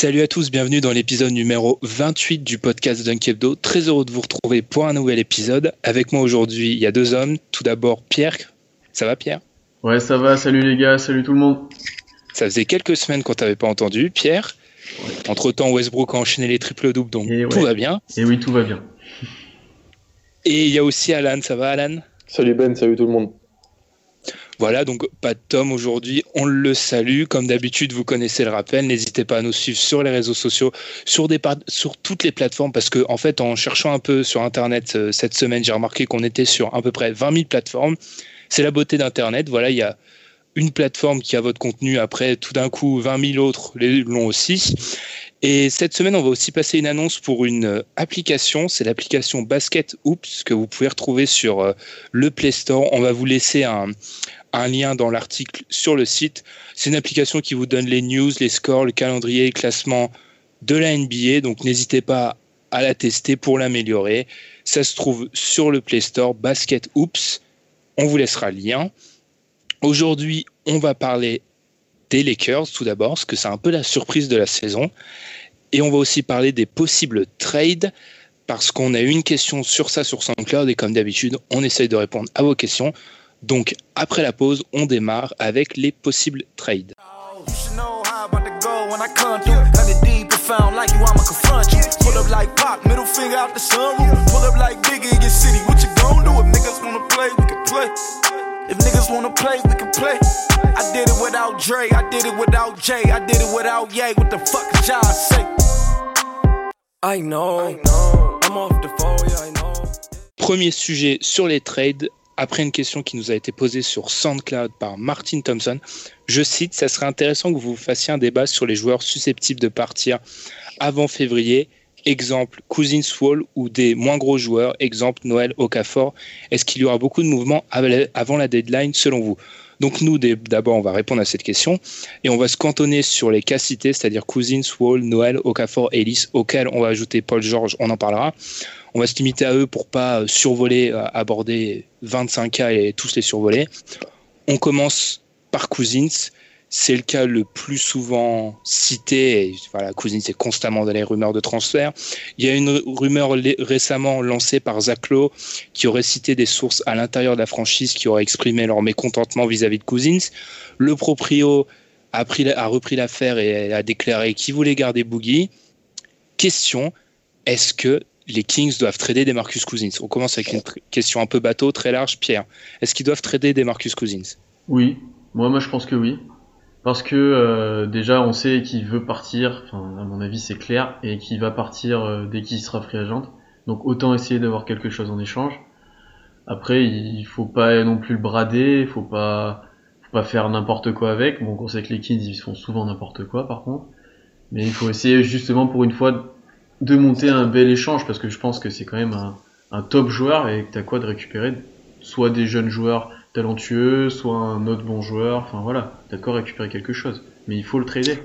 Salut à tous, bienvenue dans l'épisode numéro 28 du podcast Dunkebdo. Très heureux de vous retrouver pour un nouvel épisode. Avec moi aujourd'hui, il y a deux hommes. Tout d'abord, Pierre. Ça va, Pierre? Ouais, ça va, salut les gars, salut tout le monde. Ça faisait quelques semaines qu'on t'avait pas entendu, Pierre. Entre-temps, Westbrook a enchaîné les triples-doubles, donc Et tout ouais. va bien. Et oui, tout va bien. Et il y a aussi Alan. Ça va, Alan? Salut Ben, salut tout le monde. Voilà, donc pas de Tom aujourd'hui, on le salue. Comme d'habitude, vous connaissez le rappel. N'hésitez pas à nous suivre sur les réseaux sociaux, sur, toutes les plateformes, parce que en fait, en cherchant un peu sur Internet euh, cette semaine, j'ai remarqué qu'on était sur à peu près 20 000 plateformes. C'est la beauté d'Internet. Voilà, il y a une plateforme qui a votre contenu. Après, tout d'un coup, 20 000 autres l'ont aussi. Et cette semaine, on va aussi passer une annonce pour une euh, application. C'est l'application Basket Oops que vous pouvez retrouver sur euh, le Play Store. On va vous laisser un, un lien dans l'article sur le site. C'est une application qui vous donne les news, les scores, le calendrier, le classement de la NBA. Donc n'hésitez pas à la tester pour l'améliorer. Ça se trouve sur le Play Store Basket Oops. On vous laissera le lien. Aujourd'hui, on va parler des Lakers tout d'abord, parce que c'est un peu la surprise de la saison. Et on va aussi parler des possibles trades, parce qu'on a eu une question sur ça sur SoundCloud, et comme d'habitude, on essaye de répondre à vos questions. Donc, après la pause, on démarre avec les possibles trades. If niggas wanna play, we can play. I did it without Dre, I did it without Jay, I did it without Ye. What the fuck y'all say? I know, I'm off the phone, yeah, I know. Premier sujet sur les trades, après une question qui nous a été posée sur SoundCloud par Martin Thompson. Je cite, ça serait intéressant que vous fassiez un débat sur les joueurs susceptibles de partir avant février. Exemple, Cousins Wall ou des moins gros joueurs. Exemple, Noël Okafor. Est-ce qu'il y aura beaucoup de mouvements avant la deadline selon vous? Donc nous, d'abord, on va répondre à cette question et on va se cantonner sur les cas cités, c'est-à-dire Cousins, Wall, Noël, Okafor, Ellis, auxquels on va ajouter Paul George, on en parlera. On va se limiter à eux pour pas euh, survoler, euh, aborder 25 cas et tous les survoler. On commence par Cousins. C'est le cas le plus souvent cité. Voilà, Cousins est constamment dans les rumeurs de transfert. Il y a une rumeur récemment lancée par Zach Lowe qui aurait cité des sources à l'intérieur de la franchise qui auraient exprimé leur mécontentement vis-à-vis de Cousins. Le proprio a, a repris l'affaire et a déclaré qu'il voulait garder Boogie. Question est-ce que les Kings doivent trader des Marcus Cousins On commence avec une question un peu bateau, très large. Pierre, est-ce qu'ils doivent trader des Marcus Cousins? Oui, moi, moi je pense que oui. Parce que euh, déjà on sait qu'il veut partir, à mon avis c'est clair, et qu'il va partir euh, dès qu'il sera free agent. Donc autant essayer d'avoir quelque chose en échange. Après il faut pas non plus le brader, il faut pas faut pas faire n'importe quoi avec. Bon on sait que les Kings ils font souvent n'importe quoi par contre. Mais il faut essayer justement pour une fois de monter un bel échange parce que je pense que c'est quand même un, top joueur et que t'as quoi de récupérer? Soit des jeunes joueurs talentueux, soit un autre bon joueur. Enfin voilà, d'accord, récupérer quelque chose. Mais il faut le trader.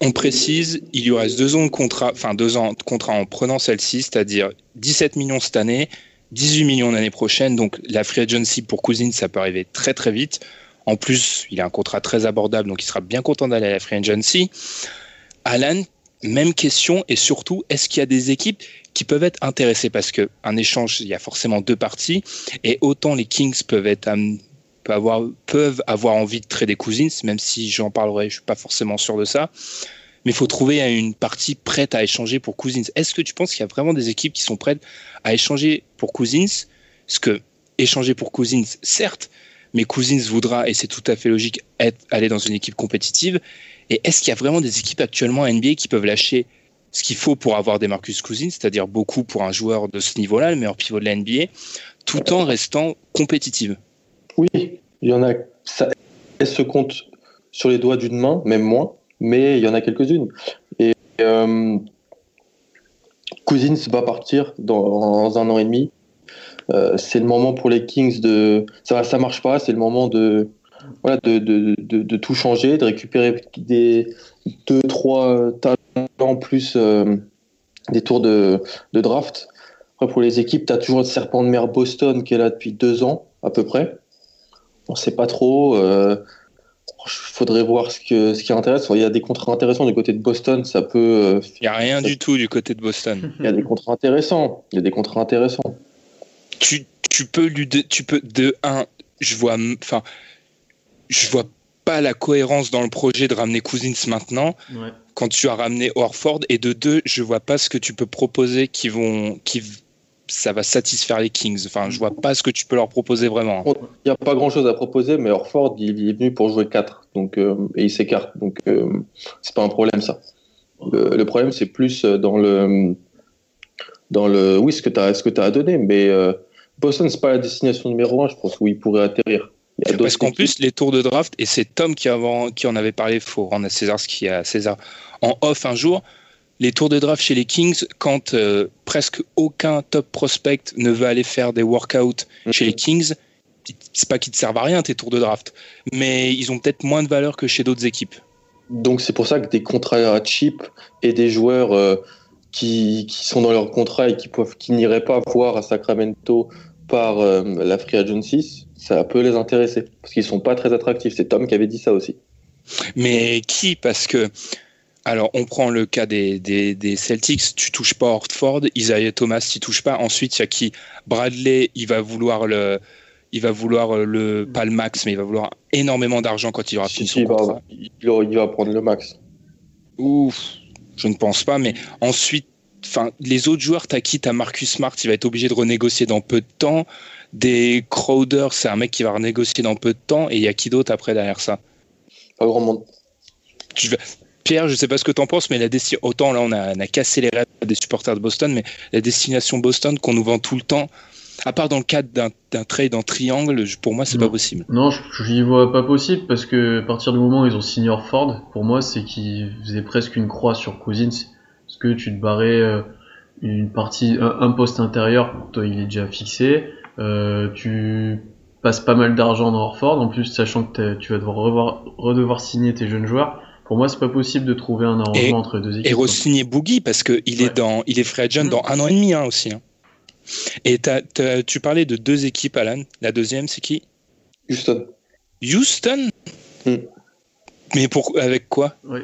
On précise, il lui reste deux ans de contrat, enfin deux ans de contrat en prenant celle-ci, c'est-à-dire 17 millions cette année, 18 millions l'année prochaine. Donc la free agency pour Cousins, ça peut arriver très très vite. En plus, il a un contrat très abordable, donc il sera bien content d'aller à la free agency. Alan, même question, et surtout, est-ce qu'il y a des équipes qui peuvent être intéressées? Parce qu'un échange, il y a forcément deux parties, et autant les Kings peuvent être avoir, peuvent avoir envie de trader Cousins, même si j'en parlerai, je suis pas forcément sûr de ça. Mais il faut trouver une partie prête à échanger pour Cousins. Est-ce que tu penses qu'il y a vraiment des équipes qui sont prêtes à échanger pour Cousins? Parce que échanger pour Cousins, certes, mais Cousins voudra, et c'est tout à fait logique, être, aller dans une équipe compétitive. Et est-ce qu'il y a vraiment des équipes actuellement à NBA qui peuvent lâcher ce qu'il faut pour avoir des Marcus Cousins, c'est-à-dire beaucoup pour un joueur de ce niveau-là, le meilleur pivot de la NBA, tout en restant compétitive? Oui, il y en a. Ça, elle se compte sur les doigts d'une main, même moins, mais il y en a quelques-unes. Et euh, Cousins va partir dans, un an et demi. Euh, c'est le moment pour les Kings de. Ça, ça marche pas, c'est le moment de, voilà, de, de, de, tout changer, de récupérer des deux, trois talents plus euh, des tours de, de draft. Après, pour les équipes, tu as toujours le serpent de mer Boston qui est là depuis deux ans, à peu près. On sait pas trop. Il euh, faudrait voir ce, que, ce qui intéresse. Il y a des contrats intéressants du côté de Boston. Ça peut. Euh, il n'y a rien du tout du côté de Boston. Il y a des contrats intéressants. Il y a des contrats intéressants. Tu, tu peux lui de, tu peux de un. Je vois. Enfin, je vois pas la cohérence dans le projet de ramener Cousins maintenant quand tu as ramené Orford et de deux je vois pas ce que tu peux proposer qui vont qui ça va satisfaire les Kings. Enfin je vois pas ce que tu peux leur proposer vraiment. Il n'y a pas grand chose à proposer mais Orford il est venu pour jouer 4 donc euh, et il s'écarte donc euh, c'est pas un problème ça. Le, problème c'est plus dans le dans le oui ce que tu as ce que tu as à donner mais euh, Boston c'est pas la destination numéro 1 je pense où il pourrait atterrir parce qu'en plus, les tours de draft, et c'est Tom qui, avant, qui en avait parlé, il faut rendre à César ce qui est à César, en off un jour, les tours de draft chez les Kings, quand euh, presque aucun top prospect ne veut aller faire des workouts chez les Kings, c'est pas qu'ils ne servent à rien tes tours de draft, mais ils ont peut-être moins de valeur que chez d'autres équipes. Donc c'est pour ça que des contrats cheap et des joueurs euh, qui, qui, sont dans leur contrat et qui, peuvent, qui n'iraient pas voir à Sacramento par euh, la Free Agency, ça peut les intéresser parce qu'ils sont pas très attractifs. C'est Tom qui avait dit ça aussi. Mais qui? Parce que alors, on prend le cas des, des, Celtics, tu touches pas Hortford, Isaiah Thomas, tu touches pas. Ensuite, il y a qui? Bradley, il va vouloir le, il va vouloir le pas le max, mais il va vouloir énormément d'argent quand il aura fini son il contrat. Va, il, va prendre le max. Ouf, je ne pense pas. Mais ensuite, enfin, les autres joueurs, t'as qui? T'as Marcus Smart, il va être obligé de renégocier dans peu de temps. Des Crowder, c'est un mec qui va renégocier dans peu de temps. Et il y a qui d'autre après derrière ça? Pas grand monde. Tu Pierre, je sais pas ce que tu en penses, mais la autant là on a, cassé les rêves des supporters de Boston, mais la destination Boston qu'on nous vend tout le temps, à part dans le cadre d'un trade en triangle, pour moi c'est pas possible. Non, je n'y vois pas possible parce que à partir du moment où ils ont signé Ford, pour moi c'est qu'ils faisaient presque une croix sur Cousins, parce que tu te barrais euh, une partie, un, poste intérieur, toi il est déjà fixé, euh, tu passes pas mal d'argent dans Orford, en plus sachant que tu vas devoir revoir, redevoir signer tes jeunes joueurs. Pour moi, c'est pas possible de trouver un arrangement entre deux équipes. Et re-signer Boogie parce qu'il il est dans, il est free agent dans un an et demi hein, aussi. Hein. Et tu parlais de deux équipes, Alan. La deuxième, c'est qui? Houston. Houston? Hmm. Mais pour, avec quoi? Oui.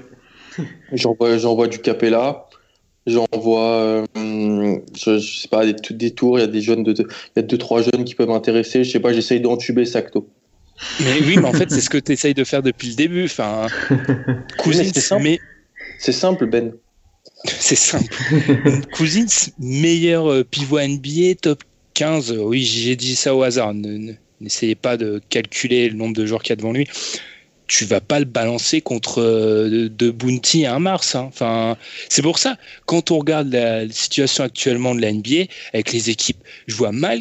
J'envoie du Capella. J'envoie, euh, je, sais pas, des, des tours. Il y a des jeunes, de, il y a deux trois jeunes qui peuvent m'intéresser. Je sais pas, j'essaye d'entuber Sacto. Mais oui, mais en fait, c'est ce que tu essayes de faire depuis le début. Enfin, Cousins, c'est simple. Mais... C'est simple, Ben. c'est simple. Cousins, meilleur euh, pivot NBA, top 15. Oui, j'ai dit ça au hasard. N'essayez pas de calculer le nombre de joueurs qu'il y a devant lui tu vas pas le balancer contre euh, de, Bounty à un Mars. Hein. Enfin, c'est pour ça, quand on regarde la, situation actuellement de la NBA avec les équipes, je vois mal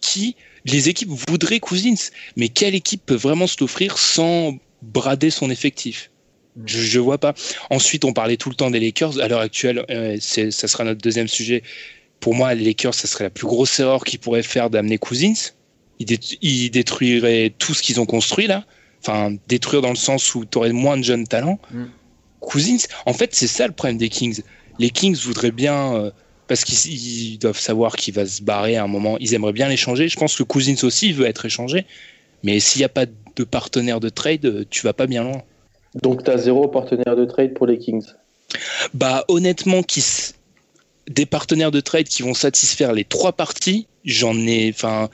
qui les équipes voudraient Cousins, mais quelle équipe peut vraiment se l'offrir sans brader son effectif? Je, je vois pas. Ensuite, on parlait tout le temps des Lakers. À l'heure actuelle, euh, ça sera notre deuxième sujet. Pour moi, les Lakers, ça serait la plus grosse erreur qu'ils pourraient faire d'amener Cousins. Ils détruiraient tout ce qu'ils ont construit là. Enfin, détruire dans le sens où tu aurais moins de jeunes talents. Mm. Cousins, en fait, c'est ça le problème des Kings. Les Kings voudraient bien, euh, parce qu'ils ils doivent savoir qu'il va se barrer à un moment, ils aimeraient bien l'échanger. Je pense que Cousins aussi veut être échangé. Mais s'il n'y a pas de partenaire de trade, euh, tu vas pas bien loin. Donc, tu as zéro partenaire de trade pour les Kings. Bah honnêtement, qui s- des partenaires de trade qui vont satisfaire les trois parties, j'en ai. Enfin,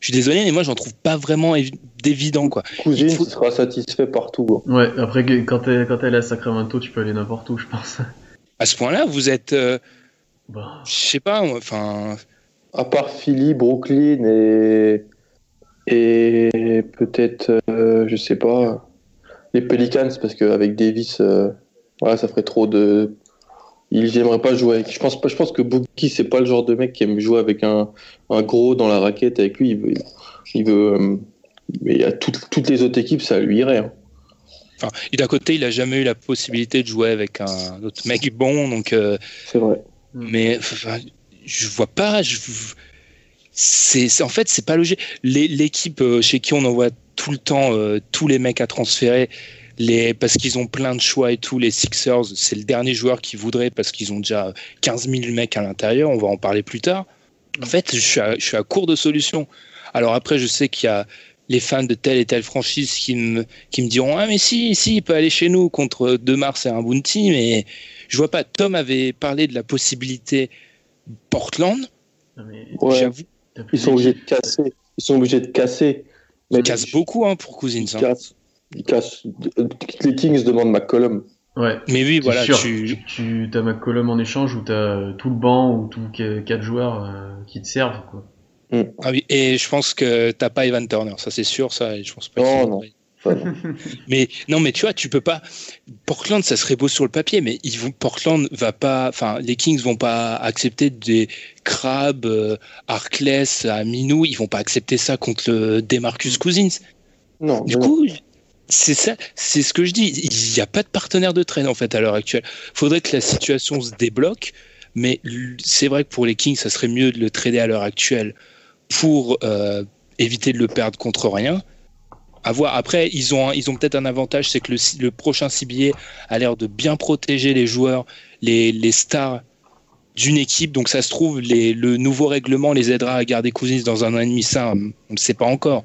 je suis désolé, mais moi j'en trouve pas vraiment d'évident quoi. Faut- sera satisfait partout. hein. Ouais, après, quand t'es quand t'es à Sacramento, tu peux aller n'importe où, je pense. À ce point-là, vous êtes, euh, Bah, je sais pas, enfin, À part Philly, Brooklyn et, et peut-être, euh, je sais pas, les Pelicans, parce qu'avec Davis, euh, voilà, ça ferait trop de. Il j'aimerais pas jouer avec. Je pense, pas- je pense que Boogie, c'est pas le genre de mec qui aime jouer avec un, un gros dans la raquette. Avec lui, il veut. Il veut euh, mais à toutes, toutes les autres équipes, ça lui irait. hein. enfin, et d'un côté, il a jamais eu la possibilité de jouer avec un autre mec bon, donc. euh, C'est vrai. mais enfin, je vois pas. Je, c'est, c'est- en fait, c'est pas logique. L'équipe euh, chez qui on envoie tout le temps euh, tous les mecs à transférer, les, parce qu'ils ont plein de choix et tout, les Sixers, c'est le dernier joueur qu'ils voudraient parce qu'ils ont déjà 15 000 mecs à l'intérieur. On va en parler plus tard. En fait, je suis à, je suis à court de solutions. Alors après, je sais qu'il y a les fans de telle et telle franchise qui me, qui me diront Ah, mais si, si, il peut aller chez nous contre 2 Mars et un Bounty, mais je vois pas. Tom avait parlé de la possibilité Portland. mais Ouais. Ils sont obligés de casser. Ils sont obligés de casser. il casse beaucoup hein, pour Cousins. Ils hein. cassent. Ils cassent. Les Kings demandent McCollum. Ouais. Mais oui, voilà, sûr. tu, Tu as McCollum en échange ou t'as euh, tout le banc ou tous qu- quatre joueurs euh, qui te servent, quoi. Ah oui, et je pense que t'as pas Evan Turner, ça c'est sûr, ça. et Je pense pas. Non, non. Mais non, mais tu vois, tu peux pas. Portland, ça serait beau sur le papier, mais ils vont. Portland va pas. Enfin, les Kings vont pas accepter des Crabbe, euh, Harkless, Aminou. Ils vont pas accepter ça contre le Demarcus Cousins. Non, Du non. coup, c'est ça, c'est ce que je dis. Il n'y a pas de partenaire de traîne en fait à l'heure actuelle. Faudrait que la situation se débloque, mais c'est vrai que pour les Kings, ça serait mieux de le trader à l'heure actuelle pour euh, éviter de le perdre contre rien. À voir. Après, ils ont, ils ont peut-être un avantage, c'est que le, le prochain CBA a l'air de bien protéger les joueurs, les, les stars d'une équipe. Donc ça se trouve, les, le nouveau règlement les aidera à garder Cousins dans un an et demi. Ça, on ne sait pas encore.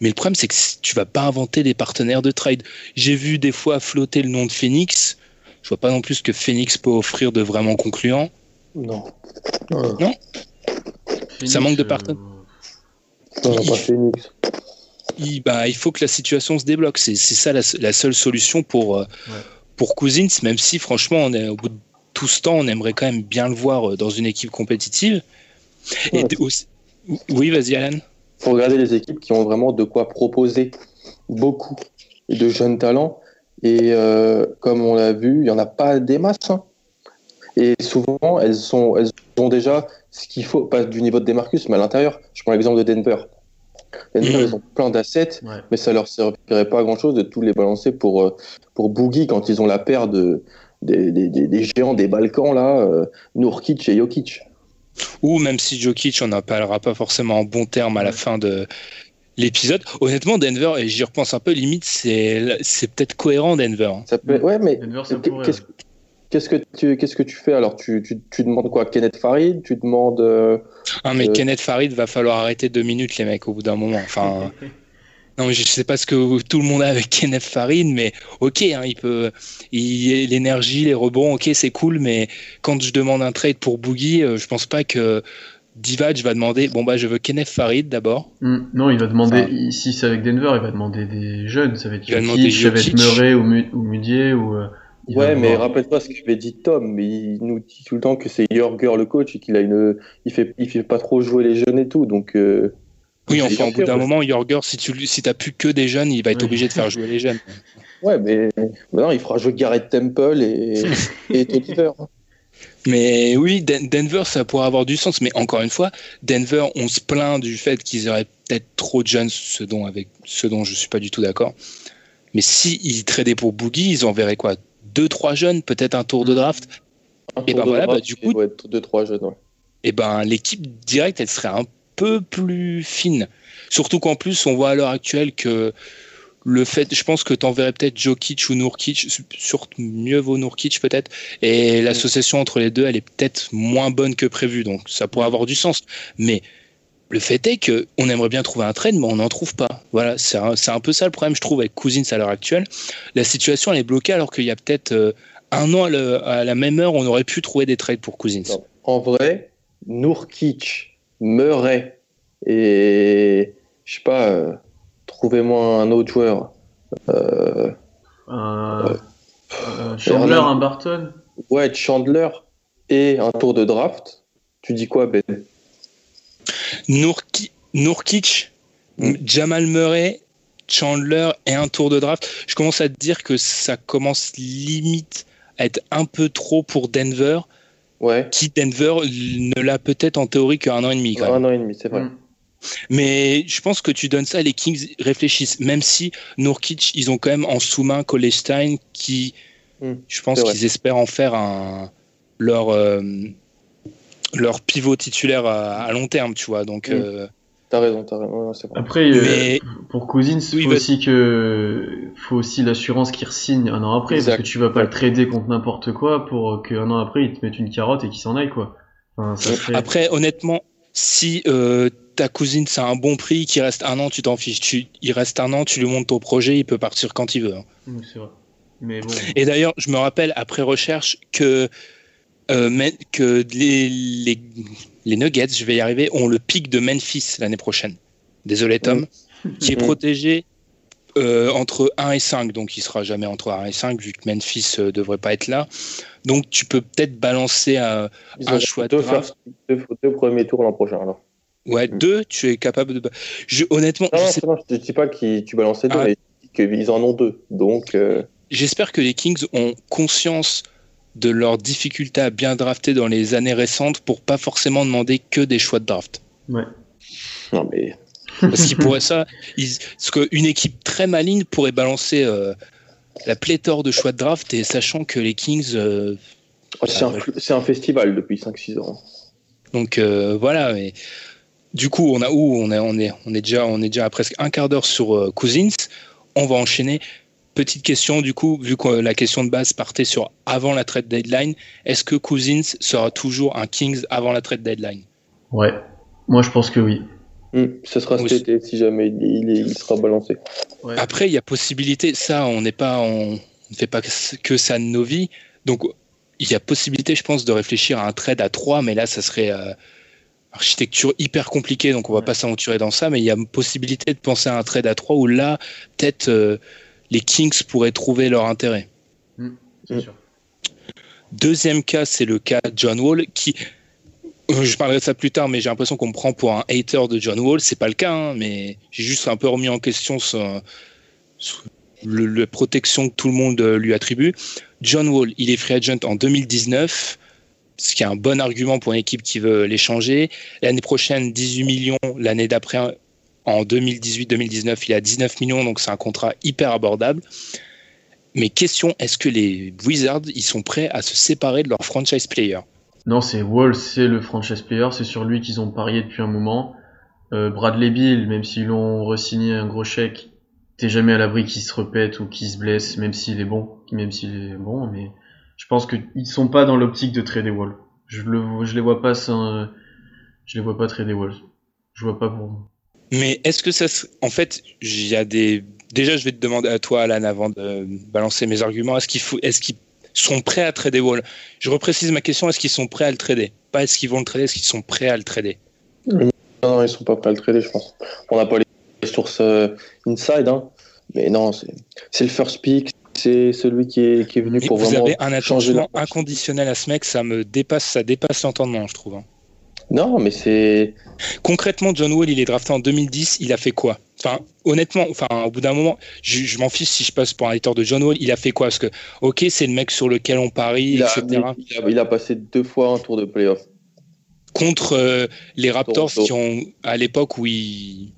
Mais le problème, c'est que tu vas pas inventer des partenaires de trade. J'ai vu des fois flotter le nom de Phoenix. Je vois pas non plus ce que Phoenix peut offrir de vraiment concluant. Non. Non, Ça manque de euh, partenaires. non, pas Phoenix. Il, bah, il faut que la situation se débloque. C'est c'est ça la, la seule solution pour, euh, pour Cousins, même si franchement, on est, au bout de tout ce temps, on aimerait quand même bien le voir euh, dans une équipe compétitive. Et Ouais. d- aussi- oui, vas-y, Alan. faut regarder les équipes qui ont vraiment de quoi proposer beaucoup de jeunes talents. Et euh, comme on l'a vu, il n'y en a pas des masses. hein. Et souvent, elles, sont, elles ont déjà ce qu'il faut, pas du niveau de Demarcus, mais à l'intérieur. Je prends l'exemple de Denver. Denver, Mhm. ils ont plein d'assets, Ouais. mais ça leur servirait pas à grand-chose de tous les balancer pour, euh, pour Boogie quand ils ont la paire de, des, des, des- des géants des Balkans, là, euh, Nourkic et Jokic. Ou même si Jokic, on n'en parlera pas forcément en bon terme à la fin de l'épisode. Honnêtement, Denver, et j'y repense un peu, limite, c'est c'est peut-être cohérent, Denver. hein. Ça peut... Ouais, mais Denver, Qu'est-ce que tu qu'est-ce que tu fais alors? Tu, tu, tu demandes quoi? Kenneth Farid? Tu demandes euh, Ah, mais Euh. Kenneth Farid, va falloir arrêter deux minutes, les mecs, au bout d'un moment. Enfin, non, mais je sais pas ce que tout le monde a avec Kenneth Farid, mais ok, hein, il peut, il, l'énergie, les rebonds, ok, c'est cool, mais quand je demande un trade pour Boogie, euh, je pense pas que Divac va demander, bon bah, je veux Kenneth Farid d'abord. Hmm, Non, il va demander, Enfin- si c'est avec Denver, il va demander des jeunes, ça va être Il va demander Jokic, ça va être. Murray ou, Mu- ou Mudier ou. Ouais, mais rappelle-toi ce qu'avait dit Tom. Mais il nous dit tout le temps que c'est Jorger le coach et qu'il a une, il fait, il fait pas trop jouer les jeunes et tout. Donc euh, Oui, enfin, au bout d'un moment, Jorger, si tu si t'as plus que des jeunes, il va être Oui. obligé de faire jouer les jeunes. ouais, mais maintenant il fera jouer Garrett Temple et et Tolliver. Mais oui, Den- Denver, ça pourrait avoir du sens. Mais encore une fois, Denver, on se plaint du fait qu'ils auraient peut-être trop de jeunes, ce dont, avec, ce dont je suis pas du tout d'accord. Mais si ils tradaient pour Boogie, ils enverraient quoi? Deux, trois jeunes, peut-être un tour de draft. Un Et tour ben de voilà, draft, bah, du coup- être deux, trois jeunes. ouais. Et ben l'équipe directe, elle serait un peu plus fine. Surtout qu'en plus, on voit à l'heure actuelle que le fait, je pense que t'enverrais peut-être Jokic ou Nourkic, surtout mieux vaut Nourkic peut-être, et l'association entre les deux, elle est peut-être moins bonne que prévu, donc ça pourrait avoir du sens. Mais le fait est que on aimerait bien trouver un trade, mais on n'en trouve pas. Voilà, c'est un, c'est un peu ça le problème, je trouve, avec Cousins à l'heure actuelle. La situation elle est bloquée alors qu'il y a peut-être euh, un an à, le- à la même heure, on aurait pu trouver des trades pour Cousins. Non. En vrai, Nourkic, Murray et je sais pas, euh, trouvez-moi un autre joueur. Euh, Euh, euh, Chandler, un Barton. ouais, Chandler et un tour de draft. Tu dis quoi, Ben? Nourki- Nourkic, Mm. Jamal Murray, Chandler et un tour de draft. Je commence à te dire que ça commence limite à être un peu trop pour Denver, Ouais, qui Denver ne l'a peut-être en théorie qu'un an et demi. Quand même. un an et demi, c'est vrai. Mm. Mais je pense que tu donnes ça, les Kings réfléchissent. Même si Nourkic, ils ont quand même en sous-main Colestein qui, Mm. je pense qu'ils espèrent en faire un, leur, euh, leur pivot titulaire à, à long terme, tu vois. Donc, Mm. euh, T'as raison, t'as raison. Ouais, c'est vrai. Après, euh, pour Cousins, Oui, faut aussi que, faut aussi l'assurance qu'il re-signe un an après, Exact. parce que tu vas pas le trader contre n'importe quoi pour qu'un an après il te mette une carotte et qu'il s'en aille, quoi. Enfin, ça serait- Après, honnêtement, si euh, ta cousine c'est un bon prix, qu'il reste un an, tu t'en fiches. Tu, il reste un an, tu lui montres ton projet, il peut partir quand il veut. hein. C'est vrai. Mais bon. Et d'ailleurs, je me rappelle après recherche que euh, mais- que les, les, les Nuggets, je vais y arriver, ont le pic de Memphis l'année prochaine. Désolé Tom, qui est protégé euh, entre 1 et 5, donc il sera jamais entre 1 et 5 vu que Memphis euh, devrait pas être là. Donc tu peux peut-être balancer un choix de deux, draft. first- deux, deux premiers tours l'an prochain. Alors. ouais Mhm. deux, tu es capable de. Je, honnêtement, Non, je sais non, je te dis pas que tu balançais deux, Ah. mais qu'ils en ont deux. Donc, euh, J'espère que les Kings ont conscience de leur difficulté à bien drafter dans les années récentes pour pas forcément demander que des choix de draft. Ouais. non, mais Parce qu'ils pourraient ça, ils, parce qu'une équipe très maligne pourrait balancer euh, la pléthore de choix de draft et sachant que les Kings, euh, c'est un, ouais. fl- c'est un festival depuis 5-6 ans. donc euh, voilà. Mais du coup, on a où? On est, on est, on est déjà, on est déjà à presque un quart d'heure sur euh, Cousins. On va enchaîner. Petite question du coup, vu que la question de base partait sur avant la trade deadline, est-ce que Cousins sera toujours un Kings avant la trade deadline? Ouais. Moi, je pense que oui. Hmm, ce sera Oui. cet été si jamais il, il, il sera balancé. Ouais. Après, il y a possibilité, ça, on n'est pas, on ne fait pas que ça de nos vies. Donc, il y a possibilité, je pense, de réfléchir à un trade à 3, mais là, ça serait euh, architecture hyper compliquée, donc on va Ouais. pas s'aventurer dans ça. Mais il y a possibilité de penser à un trade à 3 où là, peut-être euh, les Kings pourraient trouver leur intérêt. Mm. sûr. Deuxième cas, c'est le cas de John Wall, qui, je parlerai de ça plus tard, mais j'ai l'impression qu'on me prend pour un hater de John Wall. C'est pas le cas, hein, mais j'ai juste un peu remis en question ce, ce- le, la protection que tout le monde euh, lui attribue. John Wall, il est free agent en 2019, ce qui est un bon argument pour une équipe qui veut l'échanger. L'année prochaine, 18 millions. L'année d'après, en 2018-2019, il a 19 millions, donc c'est un contrat hyper abordable. Mais question, est-ce que les Wizards, ils sont prêts à se séparer de leur franchise player? Non, c'est Wall, c'est le franchise player, c'est sur lui qu'ils ont parié depuis un moment. Euh, Bradley Bill, même s'ils l'ont re-signé un gros chèque, t'es jamais à l'abri qu'il se répète ou qu'il se blesse, même s'il est bon, même s'il est bon, mais je pense qu'ils sont pas dans l'optique de trader Wall. Je le, je les vois pas sans, je les vois pas trader Wall. Je vois pas pour. Mais est-ce que ça, en fait, il y a des. Déjà, je vais te demander à toi, Alan, avant de balancer mes arguments. Est-ce faut, qu'ils sont prêts à trader Wall? Je reprécise ma question. Est-ce qu'ils sont prêts à le trader? Pas est-ce qu'ils vont le trader Est-ce qu'ils sont prêts à le trader? Non, non, ils sont pas prêts à le trader, je pense. On n'a pas les sources euh, inside, hein. mais non, c'est le first pick, c'est celui qui est, qui est venu Mais pour Vous vraiment avez un attachement inconditionnel à ce mec. Ça me dépasse, ça dépasse l'entendement, je trouve. hein. Non, mais c'est Concrètement, John Wall, il est drafté en 2010. Il a fait quoi? Enfin, honnêtement, enfin, au bout d'un moment, je, je m'en fiche si je passe pour un hater de John Wall. Il a fait quoi? Parce que, ok, c'est le mec sur lequel on parie, il a, etc. il, a, il a passé deux fois un tour de playoff. Contre euh, les Raptors Toronto. qui ont, à l'époque où il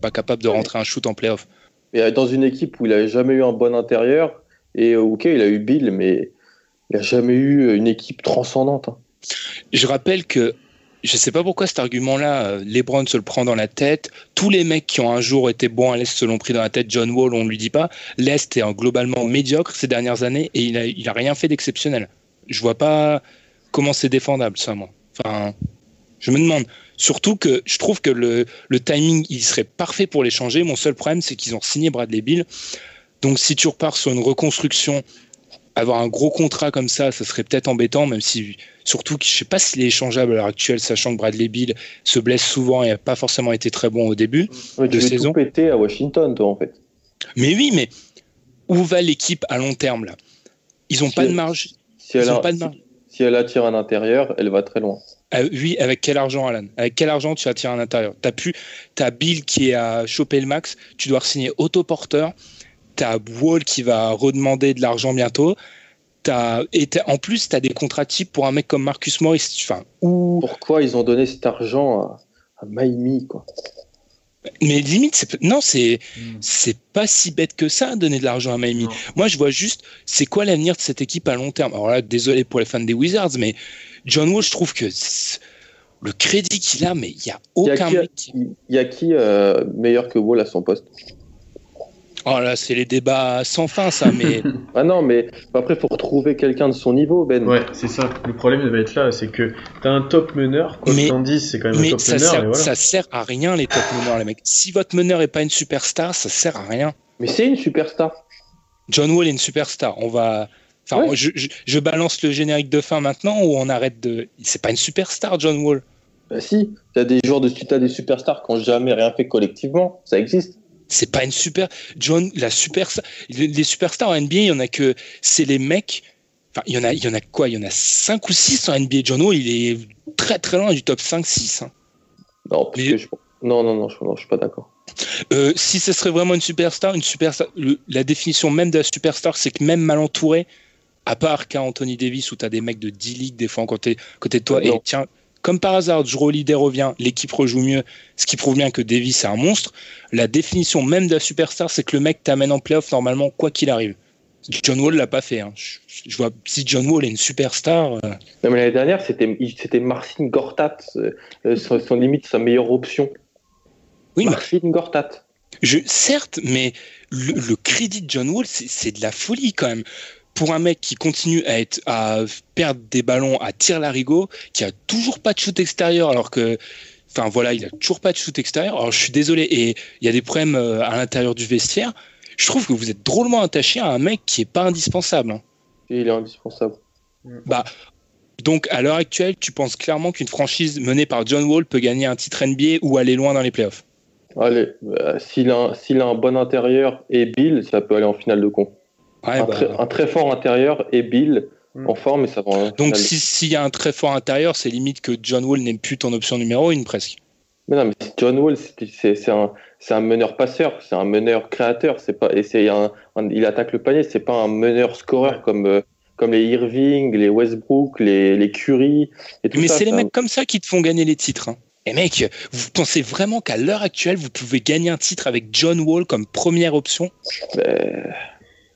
pas capable de rentrer un shoot en playoff. Et dans une équipe où il n'avait jamais eu un bon intérieur, et ok, il a eu Bill, mais il n'a jamais eu une équipe transcendante. Hein. Je rappelle que je sais pas pourquoi cet argument-là, euh, LeBron se le prend dans la tête. Tous les mecs qui ont un jour été bons à l'Est se l'ont pris dans la tête. John Wall, on ne lui dit pas. L'Est est globalement médiocre ces dernières années et il a, il a rien fait d'exceptionnel. Je vois pas comment c'est défendable, ça, moi. Enfin, je me demande. Surtout que je trouve que le, timing, il serait parfait pour les changer. Mon seul problème, c'est qu'ils ont signé Bradley Bill. Donc, si tu repars sur une reconstruction avoir un gros contrat comme ça, ça serait peut-être embêtant, même si, surtout, je sais pas s'il est échangeable à l'heure actuelle, sachant que Bradley Bill se blesse souvent et n'a pas forcément été très bon au début Ouais, de tu saison. tout péter à Washington, toi, en fait. Mais oui, mais où va l'équipe à long terme là? Ils ont Si pas de marge. Si elle, ont a- pas de si- marge. si elle attire un intérieur, elle va très loin. Ah oui, avec quel argent, Alan? Avec quel argent tu attires un intérieur? T'as pu, t'as Bill qui est à choper le max. Tu dois signer autoporteur. T'as Wall qui va redemander de l'argent bientôt. T'as, et en plus, t'as des contrats types pour un mec comme Marcus Morris. Enfin, ou Pourquoi ils ont donné cet argent à, à Miami, quoi? Mais limite, c'est, non, c'est, Hmm. c'est pas si bête que ça, donner de l'argent à Miami. Non. Moi, je vois juste, c'est quoi l'avenir de cette équipe à long terme? Alors là, désolé pour les fans des Wizards, mais John Wall, je trouve que le crédit qu'il a, mais il y a Il y a aucun qui, mec. qui- il y a qui euh, meilleur que Wall à son poste? Oh là, c'est les débats sans fin, ça. Mais Ah non, mais après, il faut retrouver quelqu'un de son niveau, Ben. Ouais, c'est ça. Le problème il va être là, c'est que t'as un top meneur, quoi Mais- que t'en dises, c'est quand même un mais top ça meneur, sert, et voilà. ça sert à rien les top meneurs, les mecs. Si votre meneur est pas une superstar, ça sert à rien. Mais c'est une superstar. John Wall est une superstar. On va. Enfin, Ouais. je, je- je balance le générique de fin maintenant ou on arrête de. C'est pas une superstar, John Wall. Bah si, t'as des joueurs de t'as des superstars qui n'ont jamais rien fait collectivement, ça existe. C'est pas une super. John, la superstar. Les, superstars en NBA, il y en a que. C'est les mecs. Enfin, il y en a, il y en a quoi? Il y en a 5 ou 6 en NBA. John Wall, il est très très loin du top 5-6. hein. Non, parce Mais- que je... non, non, non, je, non, je suis pas d'accord. Euh, si ce serait vraiment une superstar, une superstar, le- la définition même de la superstar, c'est que même mal entouré, à part qu'à Anthony Davis où tu as des mecs de 10 ligues des fois côté, côté de toi, Non. et tiens, comme par hasard, Drew Holiday revient, l'équipe rejoue mieux, ce qui prouve bien que Davis est un monstre. La définition même de la superstar, c'est que le mec t'amène en playoff normalement, quoi qu'il arrive. John Wall l'a pas fait. hein. Je, je vois si John Wall est une superstar. euh, Non, mais l'année dernière, c'était c'était Marcin Gortat, euh, euh, son, son limite, sa meilleure option. oui, mais Marcin Gortat. Je, certes, mais le, le crédit de John Wall, c'est de la folie quand même. Pour un mec qui continue à, être, à perdre des ballons à tir larigot, qui a toujours pas de shoot extérieur, alors que, enfin voilà, il a toujours pas de shoot extérieur. Alors je suis désolé, et il y a des problèmes euh, à l'intérieur du vestiaire. Je trouve que vous êtes drôlement attaché à un mec qui est pas indispensable. hein. Et il est indispensable. Bah, donc à l'heure actuelle, tu penses clairement qu'une franchise menée par John Wall peut gagner un titre NBA ou aller loin dans les playoffs? Allez, euh, s'il a, un- s'il a un bon intérieur et Bill, ça peut aller en finale de con. Ouais, un, bah, très, un très fort intérieur et Bill Mm. en forme et ça va en Donc si- s'il y a un très fort intérieur, c'est limite que John Wall n'est plus ton option numéro une presque. Mais non, mais John Wall, c'est- un, meneur passeur, c'est un meneur créateur, c'est pas, et c'est un, un- il attaque le panier, c'est pas un meneur scoreur comme, euh, comme les Irving, les Westbrook, les, les Curry et tout Mais c'est les un- mecs comme ça qui te font gagner les titres. hein. Et mec, vous pensez vraiment qu'à l'heure actuelle, vous pouvez gagner un titre avec John Wall comme première option? Euh,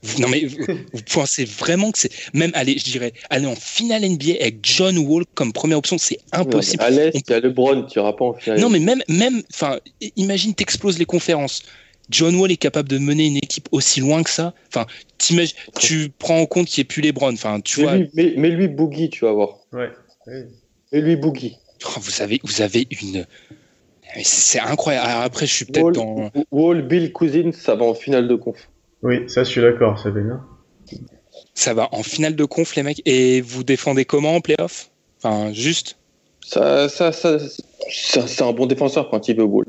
Vous- Non mais vous, vous pensez vraiment que c'est même aller, je dirais, aller en finale NBA avec John Wall comme première option, c'est impossible. À l'Est, il y a LeBron, tu iras pas en finale. Non mais même, même, enfin, imagine t'exploses les conférences. John Wall est capable de mener une équipe aussi loin que ça. Enfin, t'imagines- tu prends en compte qu'il n'y ait plus les Browns. Enfin, tu mais, vois, lui, mais, mais lui, Boogie, tu vas voir. Ouais. Ouais. Mais lui, Boogie. Oh, vous avez, vous avez une. C'est incroyable. Alors après, je suis peut-être dans. Wall, Bill, Cousins, ça va en finale de conf. Oui, ça, je suis d'accord, ça va bien. Ça va en finale de conf, les mecs. Et vous défendez comment en playoff? Enfin, juste. Ça, ça, ça, ça- c'est un bon défenseur quand il veut Wall.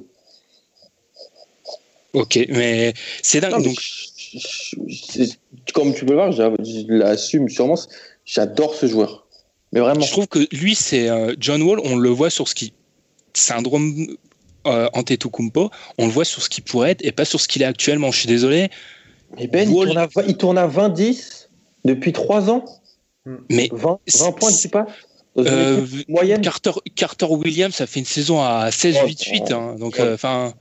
Ok, mais c'est dingue. Non, mais Donc, je- je- c'est- comme tu peux le voir, je l'assume sûrement. J'adore ce joueur. Mais vraiment. je trouve que lui, c'est euh, John Wall. On le voit sur ce qui syndrome euh, Antetokounmpo. On le voit sur ce qu'il pourrait être et pas sur ce qu'il est actuellement. Je suis désolé, Mais Ben, il Wall- tourne, à 20, il tourne à 20-10 depuis 3 ans. mais 20, 20 points, tu pas Euh, moyenne. Carter, Carter Williams, ça fait une saison à 16, Oh, 8, 8. oh. hein. donc, Ouais. euh, enfin,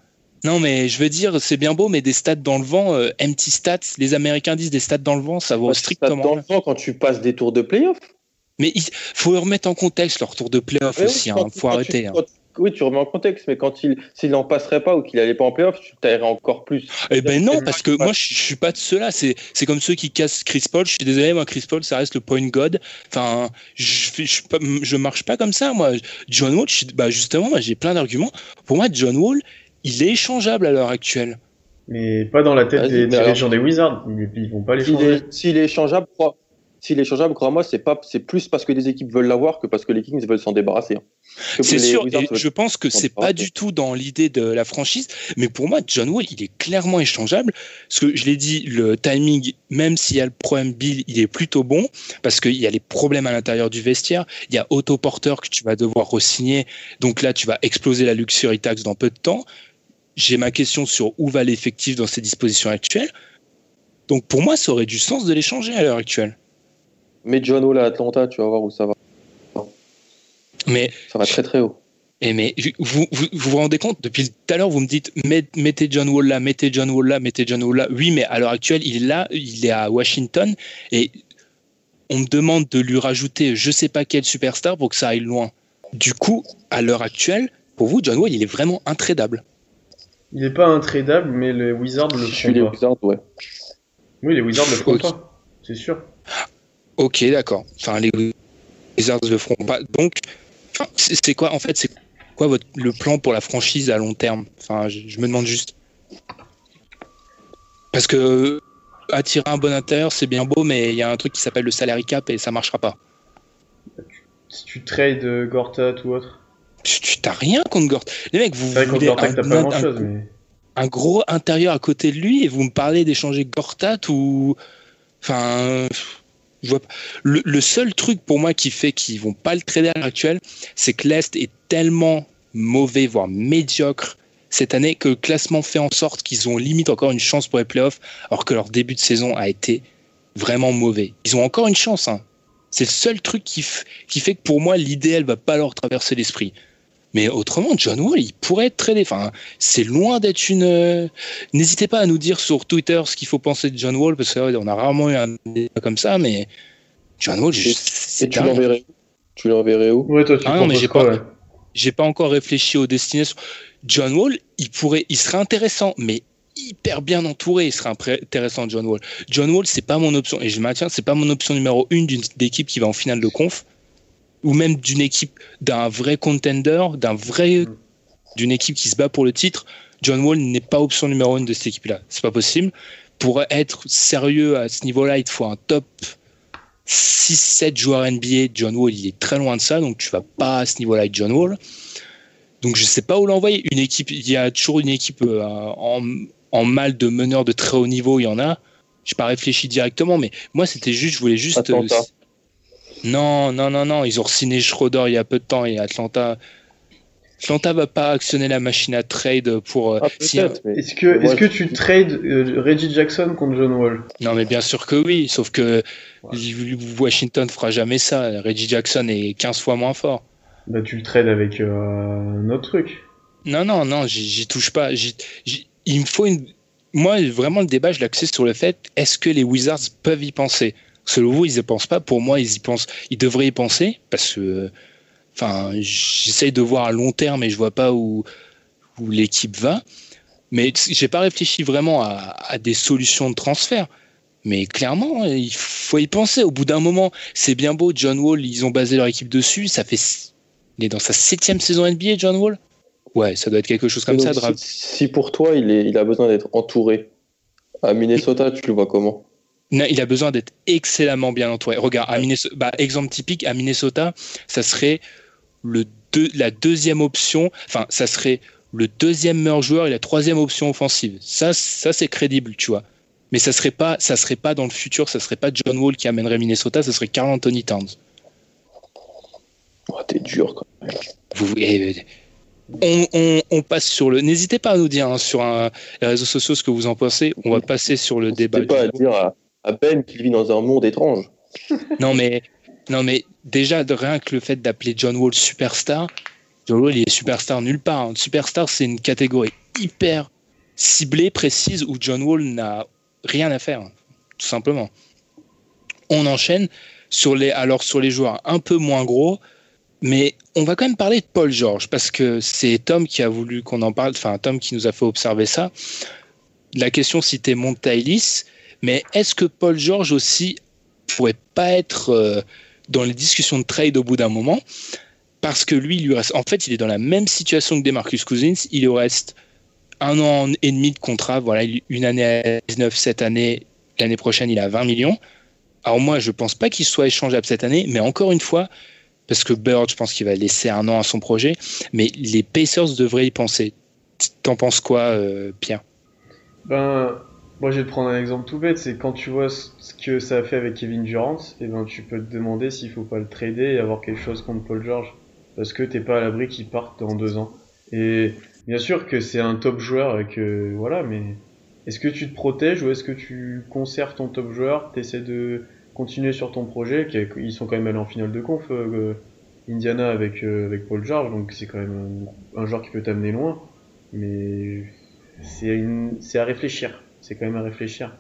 Non, mais je veux dire, c'est bien beau, mais des stats dans le vent, euh, empty stats, les Américains disent des stats dans le vent, ça vaut strictement. Dans le vent, quand tu passes des tours de playoff. Mais il faut remettre en contexte leur tour de playoff Ouais, aussi, oui, hein, faut arrêter. tu- hein. quand tu- oui, tu remets en contexte, mais quand il s'il n'en passerait pas ou qu'il n'allait pas en playoff, tu taillerais encore plus. Eh ben non, parce que moi je je suis pas de ceux-là. C'est c'est comme ceux qui cassent Chris Paul. Je suis désolé, moi Chris Paul, ça reste le point god. Enfin, je je, pas- je marche pas comme ça. Moi, John Wall, je bah justement, moi j'ai plein d'arguments. Pour moi, John Wall, il est échangeable à l'heure actuelle. Mais pas dans la tête des dirigeants des Wizards. Ils, ils vont pas les S'il changer. est, s'il est échangeable, crois- s'il est échangeable, crois-moi, c'est pas, c'est plus parce que les équipes veulent l'avoir que parce que les Kings veulent s'en débarrasser. hein. C'est sûr, et je pense que c'est pas du tout dans l'idée de la franchise, mais pour moi, John Wall, il est clairement échangeable. Parce que je l'ai dit, le timing, même s'il y a le problème Bill, il est plutôt bon, parce qu'il y a les problèmes à l'intérieur du vestiaire. Il y a Otto Porter que tu vas devoir re-signer, donc là, tu vas exploser la luxury tax dans peu de temps. J'ai ma question sur où va l'effectif dans ces dispositions actuelles. Donc pour moi, ça aurait du sens de l'échanger à l'heure actuelle. Mets John Wall à Atlanta, tu vas voir où ça va. Mais Ça va très très haut. Et mais vous, vous vous vous rendez compte, depuis tout à l'heure, vous me dites met- mettez John Wall là, mettez John Wall là, mettez John Wall là. Oui, mais à l'heure actuelle, il est là, il est à Washington et on me demande de lui rajouter je sais pas quel superstar pour que ça aille loin. Du coup, à l'heure actuelle, pour vous, John Wall, il est vraiment intradable. Il est pas intradable, mais les Wizards le Je suis les. Wizards, ouais. Oui, les Wizards le pas. C'est sûr. Ok, d'accord. Enfin, les Wizards le feront pas. Donc, c'est quoi en fait C'est quoi votre, le plan pour la franchise à long terme? Enfin, je, je me demande juste. Parce que attirer un bon intérieur, c'est bien beau, mais il y a un truc qui s'appelle le salary cap et ça marchera pas. Si tu trades Gortat ou autre. Tu t'as rien contre Gort. Les mecs, vous voulez Gortat, un, pas un- un- mais. un gros intérieur à côté de lui et vous me parlez d'échanger Gortat ou. Enfin. Le, seul truc pour moi qui fait qu'ils vont pas le trader à l'heure actuelle, c'est que l'Est est tellement mauvais, voire médiocre cette année, que le classement fait en sorte qu'ils ont limite encore une chance pour les playoffs, alors que leur début de saison a été vraiment mauvais. Ils ont encore une chance. hein. C'est le seul truc qui fait que pour moi, l'idéal va pas leur traverser l'esprit. Mais autrement, John Wall, il pourrait être tradé. Enfin, c'est loin d'être une. euh, N'hésitez pas à nous dire sur Twitter ce qu'il faut penser de John Wall, parce qu'on a rarement eu un débat comme ça, mais John Wall, c'est Et tu l'enverrais où? Tu l'enverrais où? Ouais, toi, tu Ah non, mais j'ai pas- ouais. Pas encore réfléchi aux destinations. John Wall, il pourrait, il serait intéressant, mais hyper bien entouré, il serait intéressant, John Wall. John Wall, c'est pas mon option, et je maintiens, c'est pas mon option numéro une d'une équipe qui va en finale de conf, ou même d'une équipe, d'un vrai contender, d'un vrai, d'une équipe qui se bat pour le titre. John Wall n'est pas option numéro une de cette équipe-là. C'est pas possible. Pour être sérieux à ce niveau-là, il te faut un top 6-7 joueurs NBA. John Wall, il est très loin de ça, donc tu vas pas à ce niveau-là avec John Wall. Donc je sais pas où l'envoyer. Une équipe, il y a toujours une équipe euh, en, en mal de meneur de très haut niveau, il y en a. J'ai pas réfléchi directement, mais moi c'était juste, je voulais juste. Atlanta. Non, non, non, non, ils ont signé Schroeder il y a peu de temps et Atlanta. Atlanta va pas actionner la machine à trade pour. euh, Ah, si- peut-être, mais Est-ce que, est-ce tu trades euh, Reggie Jackson contre John Wall? Non, mais bien sûr que oui, sauf que Washington fera jamais ça. Reggie Jackson est 15 fois moins fort. Bah, tu le trades avec euh, un autre truc. Non, non, non, j'y touche pas. J'y- il me faut une. Moi, vraiment, le débat, je l'axais sur le fait est-ce que les Wizards peuvent y penser? Selon vous, ils y pensent pas. Pour moi, ils y pensent. Ils devraient y penser parce que. Enfin, j'essaye de voir à long terme et je vois pas où, où l'équipe va. Mais j'ai pas réfléchi vraiment à, à des solutions de transfert. Mais clairement, il faut y penser. Au bout d'un moment, c'est bien beau. John Wall, ils ont basé leur équipe dessus. Ça fait. Il est dans sa septième saison NBA, John Wall Ouais, ça doit être quelque chose comme donc, ça. si, pour toi, il, est, il a besoin d'être entouré, à Minnesota, tu le vois comment? Il a besoin d'être excellemment bien entouré. Regarde, à Minnesota, bah, exemple typique, à Minnesota, ça serait le deux- la deuxième option, enfin, ça serait le deuxième meilleur joueur et la troisième option offensive. Ça, ça c'est crédible, tu vois. Mais ça serait pas, ça serait pas dans le futur, ça serait pas John Wall qui amènerait Minnesota, ça serait Carl Anthony Towns. oh, T'es dur, quoi. Vous, et- on, on- on passe sur le. N'hésitez pas à nous dire hein, sur un- les réseaux sociaux ce que vous en pensez. On va passer sur le débat. Pas à dire à, à Ben qu'il vit dans un monde étrange. Non mais, non mais déjà rien que le fait d'appeler John Wall superstar, John Wall, il est superstar nulle part. Hein. Superstar, c'est une catégorie hyper ciblée, précise, où John Wall n'a rien à faire, tout simplement. On enchaîne sur les, alors sur les joueurs un peu moins gros, mais on va quand même parler de Paul George parce que c'est Tom qui a voulu qu'on en parle, enfin Tom qui nous a fait observer ça. La question c'était Montailis, mais est-ce que Paul George aussi pourrait pas être euh, dans les discussions de trade au bout d'un moment? Parce que lui, il lui reste, en fait, il est dans la même situation que Demarcus Cousins. Il lui reste un an et demi de contrat. Voilà, une année à 19, cette année, l'année prochaine, il a 20 millions. Alors moi, je pense pas qu'il soit échangeable cette année, mais encore une fois, parce que Bird, je pense qu'il va laisser un an à son projet, mais les Pacers devraient y penser. T'en penses quoi, euh, Pierre? Ben, moi, je vais te prendre un exemple tout bête. C'est quand tu vois ce que ça a fait avec Kevin Durant, eh ben, tu peux te demander s'il faut pas le trader et avoir quelque chose contre Paul George, parce que t'es pas à l'abri qu'il parte dans deux ans. Et bien sûr que c'est un top joueur et que voilà, mais est-ce que tu te protèges ou est-ce que tu conserves ton top joueur, t'essaies de continuer sur ton projet, ils sont quand même allés en finale de conf, euh, Indiana avec, euh, avec Paul George, donc c'est quand même un, joueur qui peut t'amener loin, mais c'est à réfléchir, c'est quand même à réfléchir.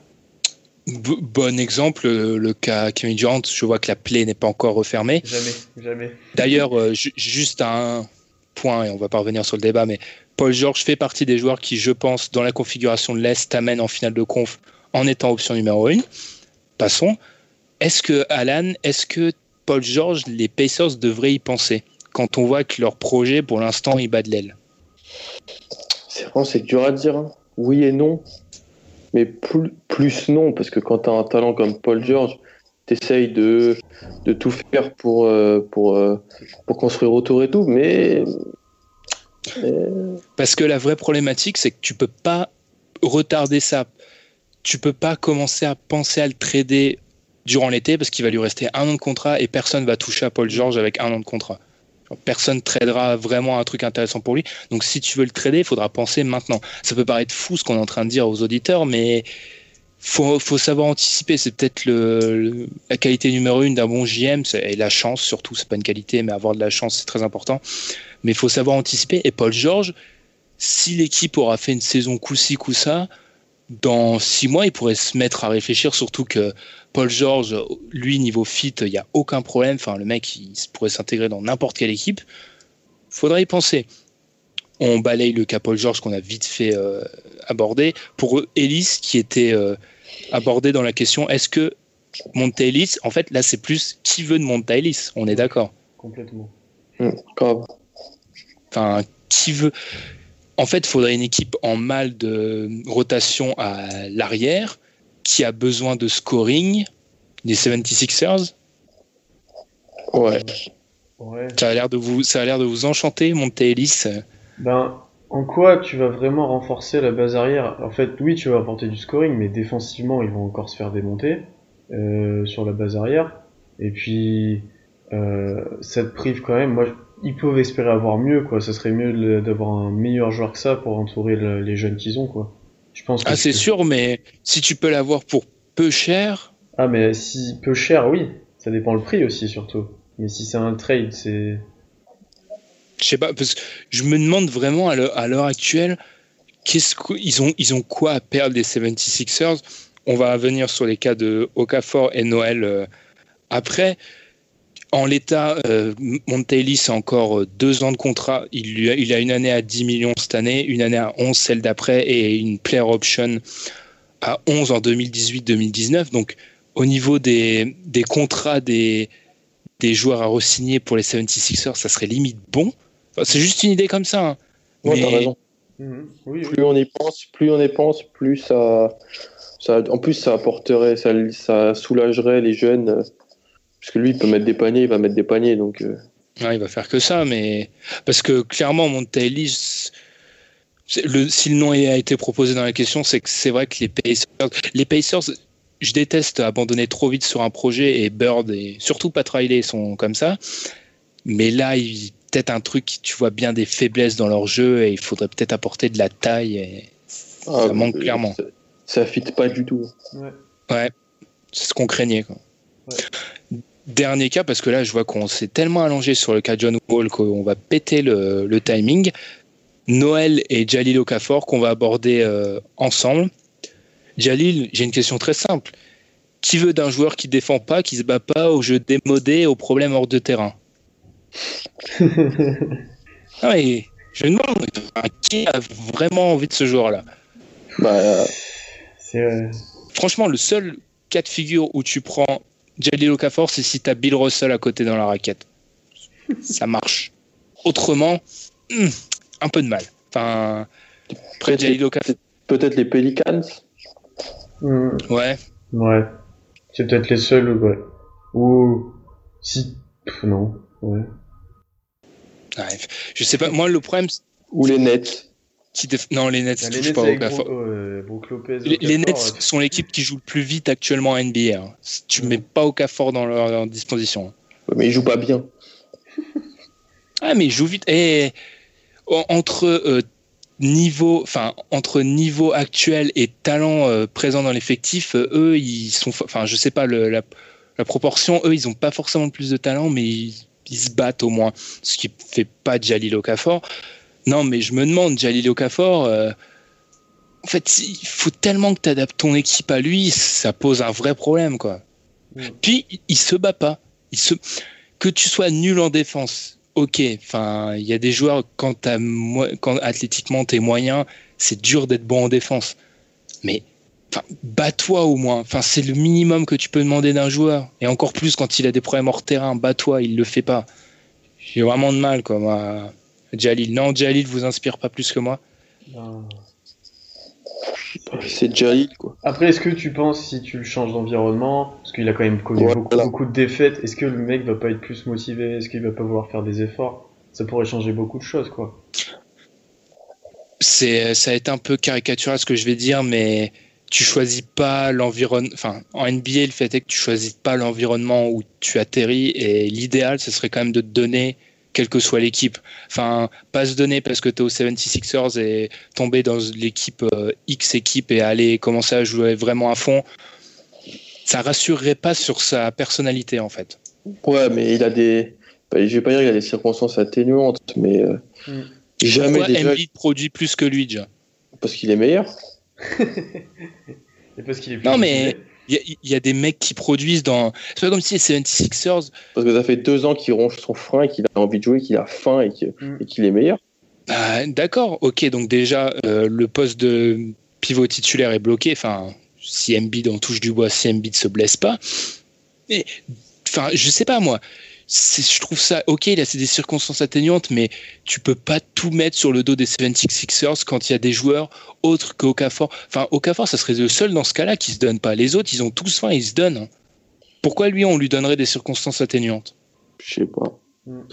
Bon exemple, le cas Kevin Durant, je vois que la plaie n'est pas encore refermée. Jamais, jamais. D'ailleurs, euh, juste un point, et on va pas revenir sur le débat, mais Paul George fait partie des joueurs qui, je pense, dans la configuration de l'Est, t'amènent en finale de conf en étant option numéro 1. Passons. Est-ce que, Alan, est-ce que Paul George, les Pacers devraient y penser quand on voit que leur projet, pour l'instant, il bat de l'aile? C'est vraiment, c'est dur à dire. Hein. Oui et non. Mais plus, non, parce que quand tu as un talent comme Paul George, tu essayes de, de tout faire pour, euh, pour, euh, pour construire autour et tout, mais parce que la vraie problématique, c'est que tu peux pas retarder ça. Tu peux pas commencer à penser à le trader durant l'été parce qu'il va lui rester un an de contrat et personne va toucher à Paul George avec un an de contrat. Personne tradera vraiment un truc intéressant pour lui. Donc si tu veux le trader, il faudra penser maintenant. Ça peut paraître fou ce qu'on est en train de dire aux auditeurs, mais faut, faut savoir anticiper. C'est peut-être la qualité numéro une d'un bon JM et la chance surtout. C'est pas une qualité, mais avoir de la chance c'est très important mais il faut savoir anticiper. Et Paul George, si l'équipe aura fait une saison coup-ci, coup-ça, dans six mois, il pourrait se mettre à réfléchir, surtout que Paul George, lui, niveau fit, il n'y a aucun problème. Enfin, le mec, il pourrait s'intégrer dans n'importe quelle équipe. Faudrait y penser. On balaye le cas Paul George qu'on a vite fait euh, aborder. Pour Ellis, qui était euh, abordé dans la question est-ce que monter Ellis En fait, là, c'est plus qui veut de monter Ellis. On est d'accord? Complètement. Mmh, Enfin, qui veut. En fait, il faudrait une équipe en mal de rotation à l'arrière qui a besoin de scoring des 76ers. Ouais. Ça a l'air de vous, ça a l'air de vous enchanter, Monté Ellis. Ben, en quoi tu vas vraiment renforcer la base arrière? En fait, oui, tu vas apporter du scoring, mais défensivement, ils vont encore se faire démonter euh, sur la base arrière. Et puis, euh, ça te prive quand même. Moi, ils peuvent espérer avoir mieux, quoi. Ça serait mieux d'avoir un meilleur joueur que ça pour entourer les jeunes qu'ils ont, quoi. Je pense. ah, c'est sûr, mais si tu peux l'avoir pour peu cher. Ah, mais si peu cher, oui. Ça dépend le prix aussi, surtout. Mais si c'est un trade, c'est. Je sais pas, parce que je me demande vraiment à l'heure actuelle, qu'est-ce qu'ils ont, ils ont quoi à perdre des 76ers On va venir sur les cas de Okafor et Noël euh, après en l'état, euh, a encore euh, deux ans de contrat. Il, lui a, il a une année à 10 millions cette année, une année à 11 celle d'après et une player option à 11 en 2018-2019. Donc, au niveau des, des contrats des, des joueurs à re-signer pour les 76ers, ça serait limite bon. c'est juste une idée comme ça. Hein. Ouais, raison. Mhm. plus on y pense, plus on y pense, plus ça, ça en plus ça apporterait, ça, ça soulagerait les jeunes euh, parce que lui, il peut mettre des paniers, il va mettre des paniers. Donc, euh. il va faire que ça, mais. Parce que clairement, Montelli, le, si le nom a été proposé dans la question, c'est que c'est vrai que les Pacers, les Pacers, je déteste abandonner trop vite sur un projet et Bird et surtout Pat Riley sont comme ça. Mais là, il peut-être un truc, tu vois bien des faiblesses dans leur jeu et il faudrait peut-être apporter de la taille. Et ah, ça manque clairement. Ça, ne fit pas du tout. Ouais. ouais c'est ce qu'on craignait. Quoi. Dernier cas, parce que là, je vois qu'on s'est tellement allongé sur le cas John Wall qu'on va péter le, le, timing. Noël et Jalil Okafor qu'on va aborder euh, ensemble. Jalil, j'ai une question très simple. Qui veut d'un joueur qui défend pas, qui se bat pas, au jeu démodé, aux problèmes hors de terrain? Ah, mais Je me demande qui a vraiment envie de ce joueur-là? Bah, Franchement, le seul cas de figure où tu prends Jalil Okafor, c'est si tu as Bill Russell à côté dans la raquette. Ça marche. Autrement, hmm, un peu de mal. Enfin, après, Jalil Okafor. Peut-être les Pelicans mmh. Ouais. Ouais. C'est peut-être les seuls, ouais. Ou. Si. Pff, non. Ouais. ouais. Je sais pas. Moi, le problème. Ou les Nets. Qui. Non, les Nets, Ah, touchent les pas Nets au. Brook- euh, Brook Lopez, Les, Nets euh, sont l'équipe qui joue le plus vite actuellement en NBA. hein. Si Tu mets pas Okafor dans leur, leur disposition. Ouais, Mais ils jouent pas bien. Ah, mais ils jouent vite. Et en- entre euh, niveau, enfin entre niveau actuel et talent euh, présent dans l'effectif, euh, eux, ils sont, enfin, je sais pas le- la, la proportion. Eux, ils ont pas forcément le plus de talent, mais ils, ils se battent au moins, ce qui fait pas Jalil Okafor. Non, mais je me demande, Jalil Okafor. euh, en fait, il faut tellement que tu adaptes ton équipe à lui, ça pose un vrai problème, quoi. Mm. Puis, il- se bat pas. Il se... Que tu sois nul en défense, ok. Enfin, il y a des joueurs, quand, t'as mo- quand athlétiquement t'es moyen, c'est dur d'être bon en défense. Mais enfin, bats-toi au moins. Enfin, c'est le minimum que tu peux demander d'un joueur. Et encore plus quand il a des problèmes hors terrain, bats-toi, il le fait pas. J'ai vraiment de mal, quoi, moi. Jalil. Non, Jalil vous inspire pas plus que moi. non. C'est Jalil, quoi. Après, est-ce que tu penses, si tu le changes d'environnement, parce qu'il a quand même connu beaucoup, de défaites, est-ce que le mec va pas être plus motivé? Est-ce qu'il va pas vouloir faire des efforts? Ça pourrait changer beaucoup de choses, quoi. c'est ça a été un peu caricatural ce que je vais dire, mais tu choisis pas l'environnement. Enfin, en NBA, le fait est que tu choisis pas l'environnement où tu atterris, et l'idéal, ce serait quand même de te donner, quelle que soit l'équipe. Enfin, pas se donner parce que tu es aux 76ers et tomber dans l'équipe euh, X équipe et aller commencer à jouer vraiment à fond. Ça rassurerait pas sur sa personnalité en fait. Ouais, mais il a des. bah, je vais pas dire qu'il a des circonstances atténuantes, mais euh, Mm. jamais Pourquoi déjà. Embiid produit plus que lui déjà Parce qu'il est meilleur. Et parce qu'il est plus Non, mais-. Il y, a- il y a des mecs qui produisent dans. C'est pas comme si les 76ers Parce que ça fait deux ans qu'il ronge son frein, qu'il a envie de jouer, qu'il a faim et Mm. et qu'il est meilleur. Ah, D'accord, ok, donc déjà, euh, le poste de pivot titulaire est bloqué. Enfin, si Embiid, on touche du bois, si Embiid se blesse pas. Mais, enfin, je sais pas, moi. C'est- Je trouve ça ok, il a c'est des circonstances atténuantes, mais tu peux pas tout mettre sur le dos des 76ers quand il y a des joueurs autres qu'Okafor. Enfin, Okafor, ça serait le seul dans ce cas-là qui se donne pas. Les autres, ils ont tous faim, ils se donnent. hein. Pourquoi lui, on lui donnerait des circonstances atténuantes? Je sais pas.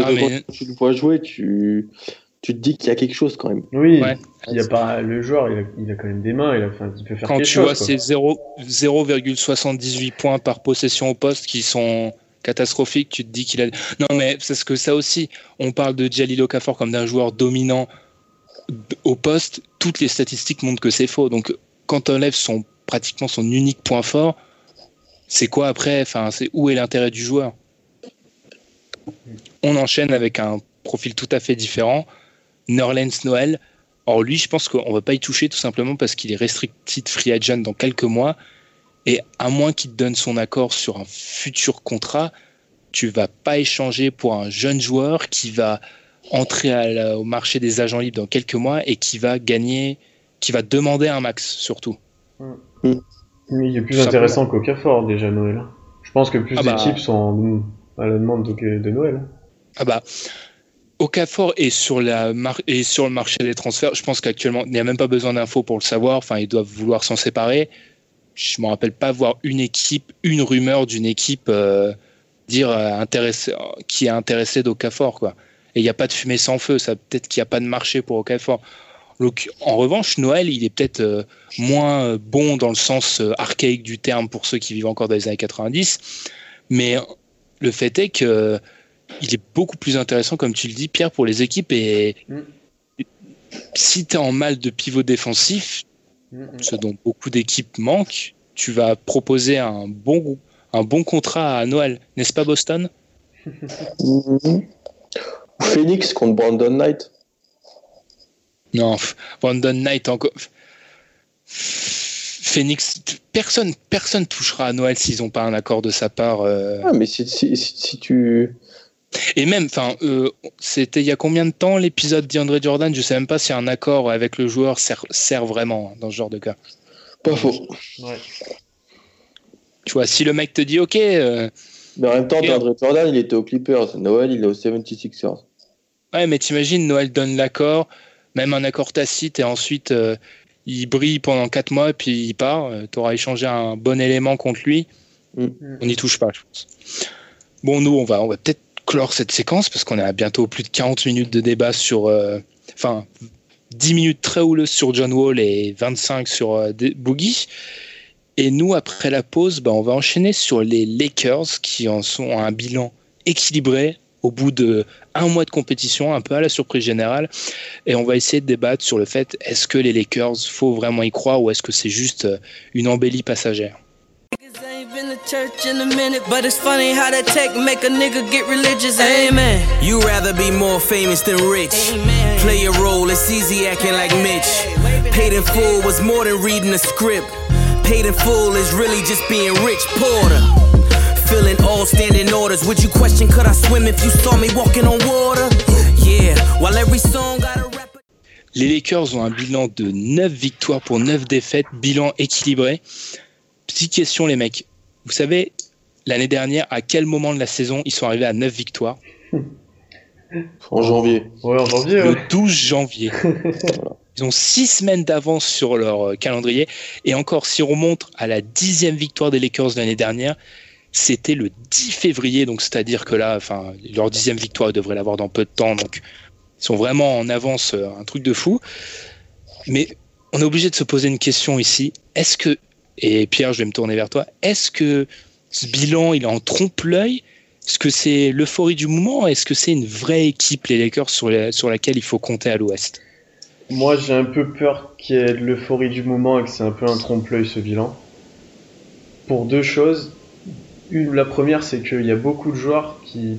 Ah, que mais- quand tu le vois jouer, tu, tu te dis qu'il y a quelque chose quand même. Oui, Ouais. il y a pas, le joueur, il a, il a quand même des mains, il, a, enfin, il peut faire quand quelque tu chose. vois quoi. ces 0 0,78 points par possession au poste qui sont catastrophiques, tu te dis qu'il a. Non, mais c'est ce que ça aussi. On parle de Jalil Okafor comme d'un joueur dominant au poste. Toutes les statistiques montrent que c'est faux. Donc, quand on enlève son pratiquement son unique point fort, c'est quoi après? Enfin, c'est où est l'intérêt du joueur? On enchaîne avec un profil tout à fait différent. Nerlens Noël. Or, lui, je pense qu'on va pas y toucher tout simplement parce qu'il est restricted free agent dans quelques mois. Et à moins qu'il te donne son accord sur un futur contrat, tu vas pas échanger pour un jeune joueur qui va entrer à la- au marché des agents libres dans quelques mois et qui va gagner, qui va demander un max surtout. Oui, il est plus Tout intéressant qu'Okafor, déjà, Noël. Je pense que plus Ah bah. d'équipes sont en- à la demande de, de Noël. Ah bah, Okafor est sur, la mar- est sur le marché des transferts. Je pense qu'actuellement, il n'y a même pas besoin d'infos pour le savoir. Enfin, ils doivent vouloir s'en séparer. Je me rappelle pas voir une équipe, une rumeur d'une équipe euh, dire euh, intéressé, qui est intéressée d'Okafor. Quoi. Et il n'y a pas de fumée sans feu. Ça peut-être qu'il n'y a pas de marché pour Okafor. Donc, en revanche, Noël, il est peut-être euh, moins euh, bon dans le sens euh, archaïque du terme pour ceux qui vivent encore dans les années 90. Mais le fait est que il est beaucoup plus intéressant, comme tu le dis, Pierre, pour les équipes. Et Mm. si tu es en mal de pivot défensif. Ce dont beaucoup d'équipes manquent, tu vas proposer un bon, un bon contrat à Noël, n'est-ce pas Boston? Mhm. Phoenix contre Brandon Knight. Non, Brandon Knight encore. Phoenix, personne, personne touchera à Noël s'ils n'ont pas un accord de sa part. euh. Ah, mais si, si, si, si tu. Et même, enfin, euh, c'était il y a combien de temps l'épisode d'Andre Jordan Je sais même pas si un accord avec le joueur sert, sert vraiment hein, dans ce genre de cas. Pas faux. Ouais. Tu vois, si le mec te dit, ok, euh, Mais en même temps, DeAndre Jordan, il était aux Clippers. Noël, il est aux 76ers. ouais, mais t'imagines, Noël donne l'accord, même un accord tacite, et ensuite euh, il brille pendant 4 mois, puis il part. euh, T'auras échangé un bon élément contre lui. Mm. On n'y touche pas, je pense. Bon, nous, on va, on va peut-être clore cette séquence parce qu'on à bientôt plus de 40 minutes de débat sur. euh, Enfin, 10 minutes très houleuses sur John Wall et 25 sur euh, Boogie. Et nous, après la pause, bah, on va enchaîner sur les Lakers qui en sont à un bilan équilibré au bout de un mois de compétition, un peu à la surprise générale. Et on va essayer de débattre sur le fait est-ce que les Lakers, faut vraiment y croire ou est-ce que c'est juste euh, une embellie passagère? Niggas ain't been to church in a minute, but it's funny how that tech make a nigga get religious. Amen. You rather be more famous than rich. Amen. Play a role, it's easy acting like Mitch. Paid in full was more than reading a script. Paid in full is really just being rich. Porter. Filling all standing orders. Would you question could I swim if you saw me walking on water? Yeah, while every song got a rapper. Les Lakers ont un bilan de 9 victoires pour 9 défaites, bilan équilibré. Petite question les mecs, vous savez l'année dernière à quel moment de la saison ils sont arrivés à 9 victoires? En janvier. Ouais, en janvier, ouais. Le 12 janvier. Ils ont 6 semaines d'avance sur leur euh, calendrier et encore si on remonte à la dixième victoire des Lakers de l'année dernière, c'était le 10 février, donc c'est-à-dire que là, enfin, leur dixième victoire, ils devraient l'avoir dans peu de temps, donc ils sont vraiment en avance, euh, un truc de fou. Mais on est obligé de se poser une question ici. Est-ce que, et Pierre, je vais me tourner vers toi, est-ce que ce bilan, il est en trompe-l'œil? Est-ce que c'est l'euphorie du moment? Est-ce que c'est une vraie équipe, les Lakers, sur, sur laquelle il faut compter à l'ouest? Moi, j'ai un peu peur qu'il y ait de l'euphorie du moment et que c'est un peu un trompe-l'œil ce bilan. Pour deux choses. La première, c'est qu'il y a beaucoup de joueurs qui,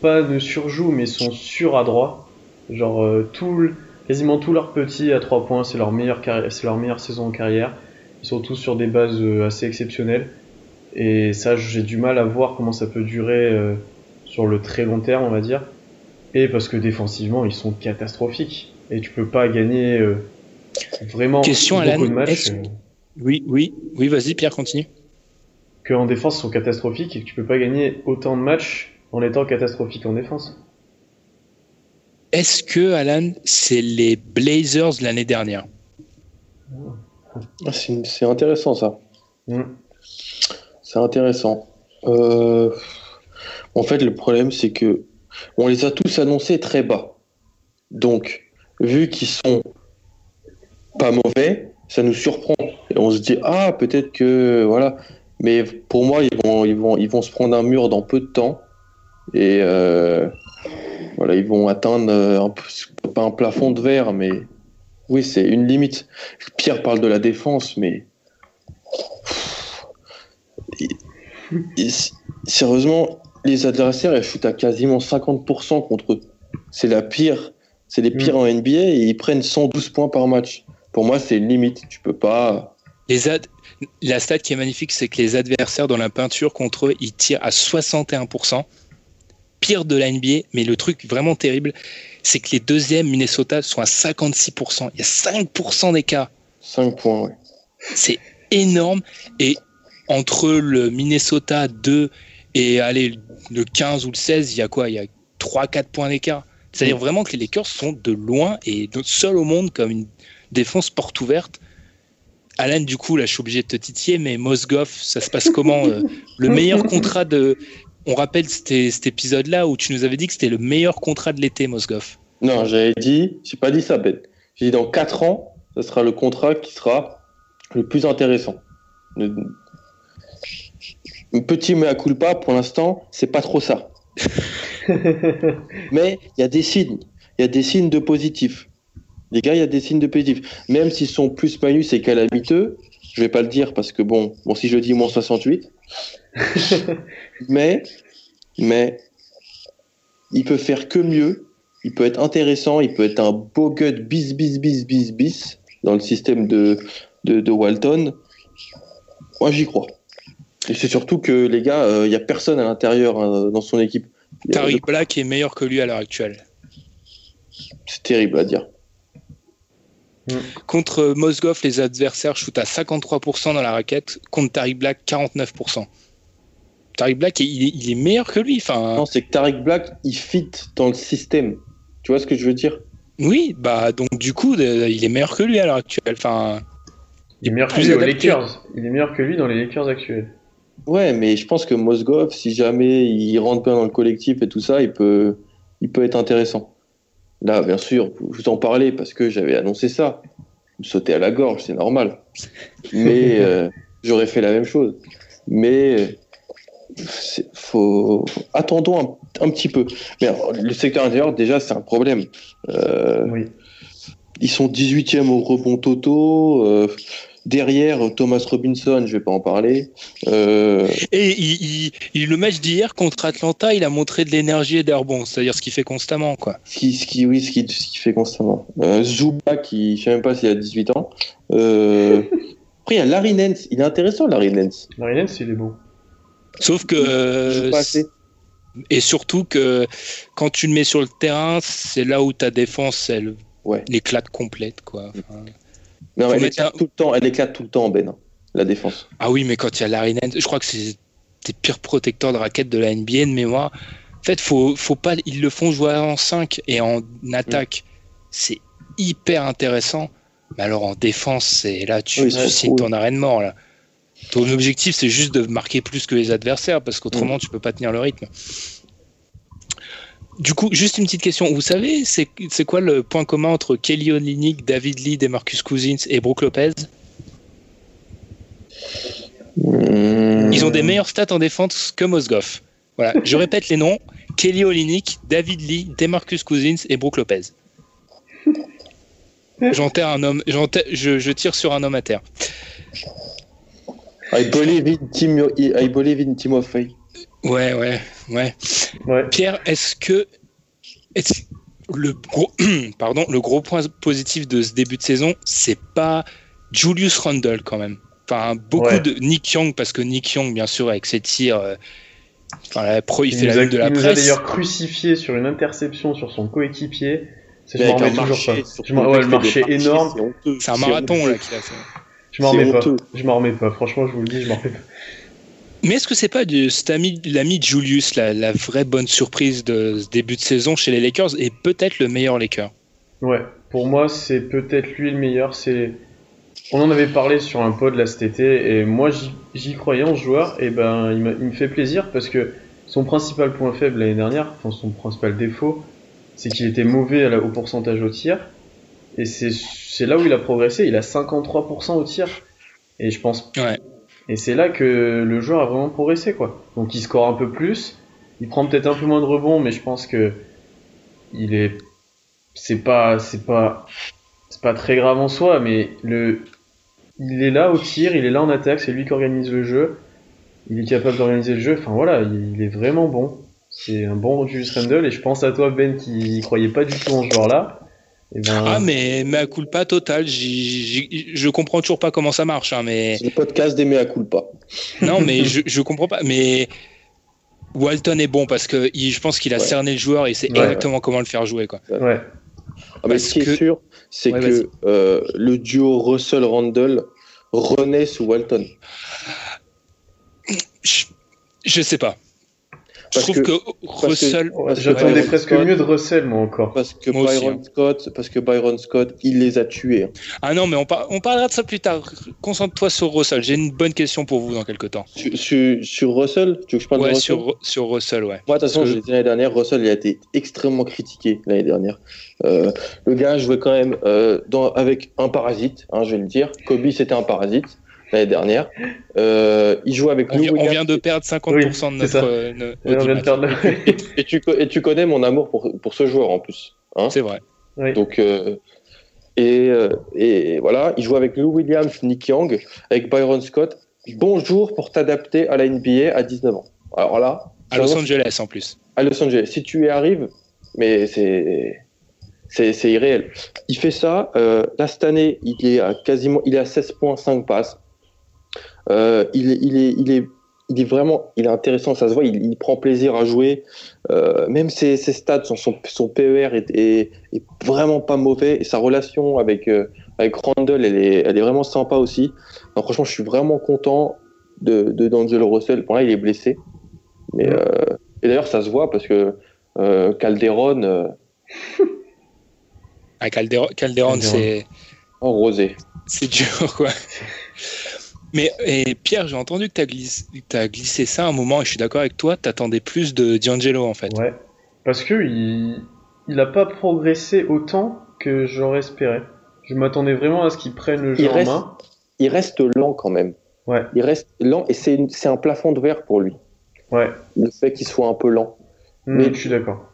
pas ne surjouent, mais sont suradroits. Genre, euh, tout, quasiment tous leurs petits à trois points, c'est leur leur meilleure saison en carrière. Tous sur des bases euh, assez exceptionnelles. Et ça, j'ai du mal à voir comment ça peut durer euh, sur le très long terme, on va dire. Et parce que défensivement, ils sont catastrophiques. Et tu peux pas gagner euh, vraiment Question, beaucoup de matchs. euh, Oui, oui, oui, vas-y, Pierre, continue. que en défense ils sont catastrophiques et que tu peux pas gagner autant de matchs en étant catastrophique en défense. Est-ce que, Alan, c'est les Blazers de l'année dernière? Ah, c'est c'est intéressant ça. Mm. C'est intéressant. Euh, En fait, le problème, c'est que on les a tous annoncés très bas. Donc, vu qu'ils sont pas mauvais, ça nous surprend. Et on se dit ah peut-être que voilà. Mais pour moi, ils vont ils vont ils vont se prendre un mur dans peu de temps et euh, voilà ils vont atteindre euh, un pas un plafond de verre, mais oui c'est une limite. Pierre parle de la défense, mais Et- et s- sérieusement, les adversaires ils shootent à quasiment 50% contre eux. C'est la pire, c'est les pires en NBA et ils prennent 112 points par match. Pour moi, c'est une limite. Tu peux pas. les ad... La stat qui est magnifique, c'est que les adversaires dans la peinture contre eux, ils tirent à 61%. Pire de la NBA, mais le truc vraiment terrible, c'est que les deuxièmes Minnesota sont à 56%. Il y a 5% d'écart. 5 points, ouais. C'est énorme. Et entre le Minnesota 2 et allez, le 15 ou le 16, il y a quoi? Il y a 3-4 points d'écart. C'est-à-dire vraiment que les Lakers sont de loin et seuls au monde comme une défense porte ouverte. Alan, du coup, là, je suis obligé de te titiller, mais Mosgoff, ça se passe comment euh, Le meilleur contrat de. On rappelle cet, épisode-là où tu nous avais dit que c'était le meilleur contrat de l'été, Mosgoff. Non, j'avais dit, j'ai pas dit ça, Ben. J'ai dit dans 4 ans, ce sera le contrat qui sera le plus intéressant. Le... Un petit mea culpa, pour l'instant, c'est pas trop ça. Mais il y a des signes. Il y a des signes de positif. Les gars, il y a des signes de positif. Même s'ils sont plus malus et calamiteux, je vais pas le dire parce que bon, bon si je dis moins 68, mais, mais, il peut faire que mieux. Il peut être intéressant. Il peut être un beau gut bis, bis, bis, bis, bis dans le système de, de, de Walton. Moi, j'y crois. Et c'est surtout que les gars, il euh, n'y a personne à l'intérieur hein, dans son équipe. Tariq Black est meilleur que lui à l'heure actuelle. C'est terrible à dire. Contre Mosgov, les adversaires shootent à 53% dans la raquette, contre Tariq Black, 49%. Tariq Black, il est, meilleur que lui. Enfin... Non, c'est que Tariq Black, il fit dans le système. Tu vois ce que je veux dire? Oui, bah donc du coup, il est meilleur que lui à l'heure actuelle. Enfin, il est meilleur que lui aux Lakers. Il est meilleur que lui dans les Lakers actuels. Ouais, mais je pense que Mosgov, si jamais il rentre bien dans le collectif et tout ça, il peut, il peut être intéressant. Là, bien sûr, je vous en parlais parce que j'avais annoncé ça. Me sauter à la gorge, c'est normal. Mais euh, j'aurais fait la même chose. Mais faut attendons un, petit peu. Mais le secteur intérieur, déjà, c'est un problème. Euh, oui. Ils sont 18e au rebond totaux. Euh, Derrière, Thomas Robinson, je vais pas en parler. Euh, et il, le match d'hier contre Atlanta, il a montré de l'énergie et des rebonds, c'est-à-dire ce qu'il fait constamment. Quoi. Ce qui, ce qui, oui, ce qu'il fait constamment. Euh, Zuba, qui, je sais même pas s'il a 18 ans. Euh, après, il y a Larry Nance. Il est intéressant, Larry Nance. Larry Nance, il est beau. Sauf que. Et surtout que quand tu le mets sur le terrain, c'est là où ta défense, elle ouais. l'éclate complète. Quoi. Enfin, non, elle éclate, tout le temps, elle éclate tout le temps, Ben, la défense. Ah oui, mais quand il y a Larry Nance, je crois que c'est des pires protecteurs de raquettes de la NBA de mémoire. En fait, faut, faut pas, ils le font jouer en 5 et en attaque. C'est hyper intéressant. Mais alors en défense, c'est là, tu, oui, signes ton arène mort. Là. Ton objectif, c'est juste de marquer plus que les adversaires parce qu'autrement, mm. tu peux pas tenir le rythme. Du coup, juste une petite question. Vous savez, c'est quoi le point commun entre Kelly Olynyk, David Lee, Demarcus Cousins et Brook Lopez? Hmm. Ils ont des meilleurs stats en défense que Mosgoff. Voilà, je répète les noms Kelly Olynyk, David Lee, Demarcus Cousins et Brook Lopez. J'enterre un homme, je, je, tire sur un homme à terre. I believe in, I believe in Timofey. Ouais, ouais, ouais. Pierre, est-ce que le gros, pardon, le gros point positif de ce début de saison, c'est pas Julius Randle quand même. Enfin, beaucoup de Nick Young parce que Nick Young, bien sûr, avec ses tirs, euh, enfin, pro, il, fait la de la il presse. nous a d'ailleurs crucifié sur une interception sur son coéquipier. Je m'en remets toujours pas. ouais, le marché énorme. C'est un marathon là qu'il a fait. Je m'en remets pas. Je m'en remets pas. Franchement, je vous le dis, je m'en remets pas. Mais est-ce que c'est pas de cet ami, l'ami Julius, la, vraie bonne surprise de ce début de saison chez les Lakers et peut-être le meilleur Laker? Ouais, pour moi c'est peut-être lui le meilleur. C'est, on en avait parlé sur un pod là cet été et moi j'y croyais en ce joueur et ben il, me fait plaisir parce que son principal point faible l'année dernière, enfin son principal défaut, c'est qu'il était mauvais au pourcentage au tir et c'est là où il a progressé. Il a 53% au tir et je pense ouais. Et c'est là que le joueur a vraiment progressé, quoi. Donc il score un peu plus, il prend peut-être un peu moins de rebonds, mais je pense que il est, c'est pas, c'est pas, c'est pas très grave en soi, mais le, il est là au tir, il est là en attaque, c'est lui qui organise le jeu, il est capable d'organiser le jeu. Enfin voilà, il est vraiment bon. C'est un bon Julius Randle et je pense à toi Ben qui croyait pas du tout en ce joueur-là. Eh ben, ah, mais mea culpa total. je comprends toujours pas comment ça marche. Hein, mais... C'est le podcast des mea culpa. Non, mais je, je comprends pas. Mais Walton est bon parce que je pense qu'il a cerné le joueur et c'est exactement comment le faire jouer. Quoi. Ouais. Ah, mais ce qui est sûr, c'est que euh, le duo Russell-Randall renaît sous Walton. Je, je sais pas je trouve que, Russell. J'attendais presque mieux de Russell, moi encore. Parce que Byron hein. Scott, parce que Byron Scott, il les a tués. Hein. Ah non, mais on, on parlera de ça plus tard. Concentre-toi sur Russell. J'ai une bonne question pour vous dans quelques temps. Sur, sur, Russell, tu veux que je parle ouais, de Russell? sur, sur Russell, ouais. Moi, de toute façon, que... l'année dernière, Russell, il a été extrêmement critiqué l'année dernière. Euh, le gars jouait quand même euh, dans, avec un parasite, hein, je vais le dire. Kobe, c'était un parasite l'année dernière. Euh, il joue avec on, on vient de perdre 50% de notre. Euh, et, tu, et, tu, connais mon amour pour, pour ce joueur en plus. Hein C'est vrai. Donc, euh, et, euh, et, voilà, il joue avec Lou Williams, Nick Young, avec Byron Scott. bonjour pour t'adapter à la NBA à 19 ans. Alors là, À Los Angeles en plus. à Los Angeles, si tu y arrives, mais c'est c'est c'est irréel. Il fait ça. Euh, là cette année, il est à quasiment, il est à 16.5 passes. Euh, il est, il est, il est, il est vraiment, il est intéressant. Ça se voit. Il, il prend plaisir à jouer. Euh, même ses, ses stats, son, son, son PER est, est, est vraiment pas mauvais. Et sa relation avec euh, avec Randall, elle est, elle est vraiment sympa aussi. Donc, franchement, je suis vraiment content de, de d'Angelo Russell. Bon là, il est blessé, mais euh, et d'ailleurs, ça se voit parce que euh, Calderon, euh, À Calderon, Calderon, Calderon. c'est en rosé. c'est dur, quoi. Mais et Pierre, j'ai entendu que tu as, glissé, t'as glissé ça un moment et je suis d'accord avec toi, t'attendais plus de D'Angelo en fait. Ouais. Parce que il, il a pas progressé autant que j'aurais espéré. Je m'attendais vraiment à ce qu'il prenne le jeu Il en reste- main. Il reste lent quand même. Ouais, Il reste lent et c'est une- un plafond de verre pour lui. ouais. Le fait qu'il soit un peu lent. Hmm, Mais- je suis d'accord.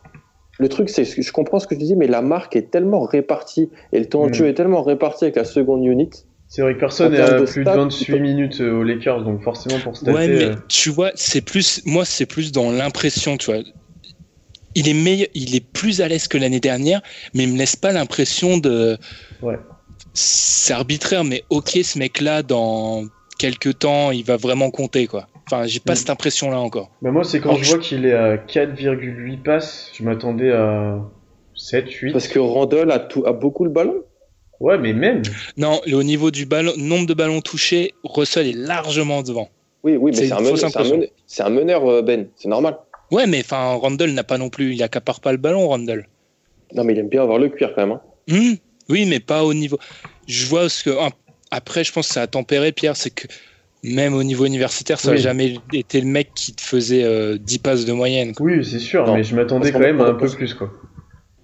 Le truc, c'est que je comprends ce que tu dis, mais la marque est tellement répartie et le temps de Mm. jeu est tellement réparti avec la seconde unit. C'est vrai que personne de plus de stats, 28 il peut- minutes euh, aux Lakers, donc forcément pour se Ouais, mais euh, tu vois, c'est plus, moi, c'est plus dans l'impression, tu vois. Il est meilleur, il est plus à l'aise que l'année dernière, mais il me laisse pas l'impression de. Ouais. C'est arbitraire, mais ok, ce mec-là, dans quelques temps, il va vraiment compter, quoi. Enfin, j'ai pas Mm. cette impression-là encore. Bah moi, c'est quand je je- vois qu'il est à 4,8 passes, je m'attendais à 7, 8. Parce que Randall a, tout, a beaucoup le ballon. Ouais, mais même. Non, au niveau du ballon, nombre de ballons touchés, Russell est largement devant. Oui, oui, mais C'est un, meneur, un meneur- c'est un meneur, euh, Ben. C'est normal. Ouais, mais enfin, Randall n'a pas non plus, il accapare pas le ballon, Randall. Non, mais il aime bien avoir le cuir quand même. hein. Hmm, oui, mais pas au niveau. Je vois ce que. Après, je pense que ça a tempéré, Pierre, c'est que même au niveau universitaire, ça n'a Oui. jamais été le mec qui te faisait euh, 10 passes de moyenne. quoi. Oui, c'est sûr, Non. mais je m'attendais quand même à un peu plus, quoi.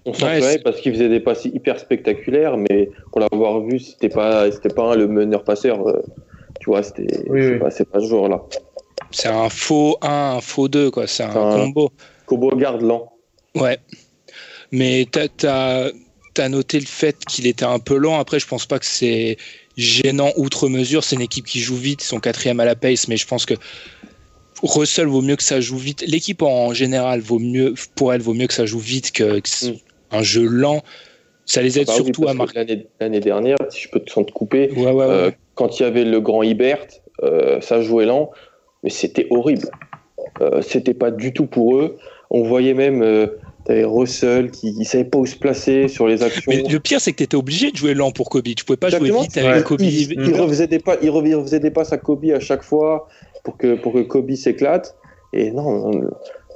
On s'en Ouais, parce qu'il faisait des passes hyper spectaculaires, mais pour l'avoir vu, c'était pas, c'était pas un, le meneur passeur. euh, tu vois, c'était, Oui, pas, c'est pas ce joueur-là. C'est un faux 1, un faux 2, quoi. C'est un combo. Kobo garde lent. Ouais. Mais t'as as, noté le fait qu'il était un peu lent. Après, je pense pas que c'est gênant outre mesure. C'est une équipe qui joue vite. Ils sont quatrième à la pace, mais je pense que Russell vaut mieux que ça joue vite. L'équipe en général vaut mieux, pour elle, vaut mieux que ça joue vite que, Mm. Un jeu lent. Ça les aide Bah oui, surtout à que marquer. L'année, dernière, si je peux te, sans te couper, Ouais, ouais, ouais. euh, quand il y avait le grand Ibert, euh, ça jouait lent, mais c'était horrible. Euh, c'était pas du tout pour eux. On voyait même, euh, t'avais Russell qui, qui savait pas où se placer sur les actions. Mais le pire, c'est que tu étais obligé de jouer lent pour Kobe. Tu pouvais pas Exactement. jouer vite avec Ouais. Kobe. il, il refaisait des pas, il re- il refaisait des passes à Kobe à chaque fois pour que pour que Kobe s'éclate. Et non, non,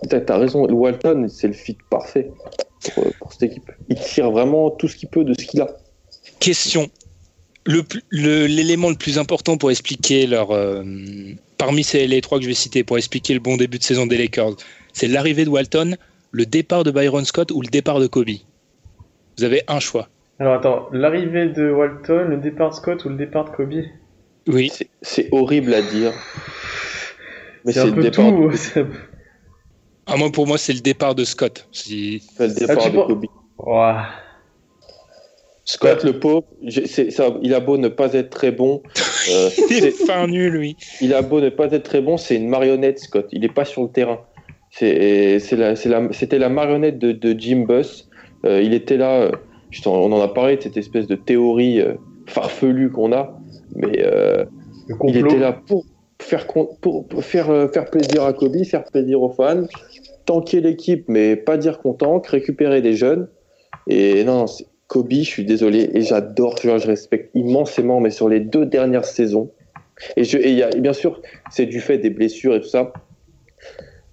t'as as raison. Walton, c'est le fit parfait pour, pour cette équipe. Il tire vraiment tout ce qu'il peut de ce qu'il a. Question. Le pl- le- L'élément le, plus important pour expliquer leur. euh, parmi ces, les trois que je vais citer, pour expliquer le bon début de saison des Lakers, c'est l'arrivée de Walton, le départ de Byron Scott ou le départ de Kobe? Vous avez un choix. Alors attends, l'arrivée de Walton, le départ de Scott ou le départ de Kobe? Oui. C'est- horrible à dire. Mais C'est le peu départ, tout. de, peu- Ah, moi, pour moi, c'est le départ de Scott. Si- c'est le départ Ah, tu de Kobe. Ouah. Scott, le pauvre, ça, il a beau ne pas être très bon. euh, Il est fin nul, lui. il a beau ne pas être très bon, c'est une marionnette, Scott. Il n'est pas sur le terrain. C'est c'est la- la- C'était la, marionnette de, de Jim Buss. Euh, il était là, euh, on en a parlé de cette espèce de théorie euh, farfelue qu'on a, mais euh, il était là pour faire, pour, faire, euh, faire plaisir à Kobe, faire plaisir aux fans, tanker l'équipe, mais pas dire qu'on tank, récupérer des jeunes. Et non, Kobe, je suis désolé, et j'adore, je, je respecte immensément, mais sur les deux dernières saisons, et, je, et, il y a, et bien sûr, c'est du fait des blessures et tout ça.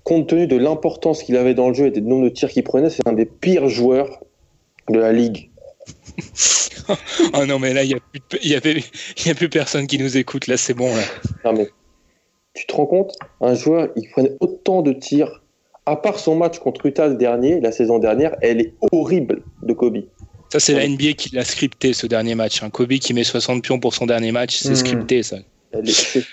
Compte tenu de l'importance qu'il avait dans le jeu et des nombre de tirs qu'il prenait, c'est un des pires joueurs de la ligue. Oh non, mais là, il n'y a, y a plus personne qui nous écoute. Là, c'est bon. Là. Non, mais tu te rends compte Un joueur, il prenait autant de tirs. À part son match contre Utah le dernier, la saison dernière, elle est horrible de Kobe. Ça, c'est la. NBA qui l'a scripté, ce dernier match. hein. Kobe qui met 60 pions pour son dernier match, c'est Mhm. scripté, ça. Elle est-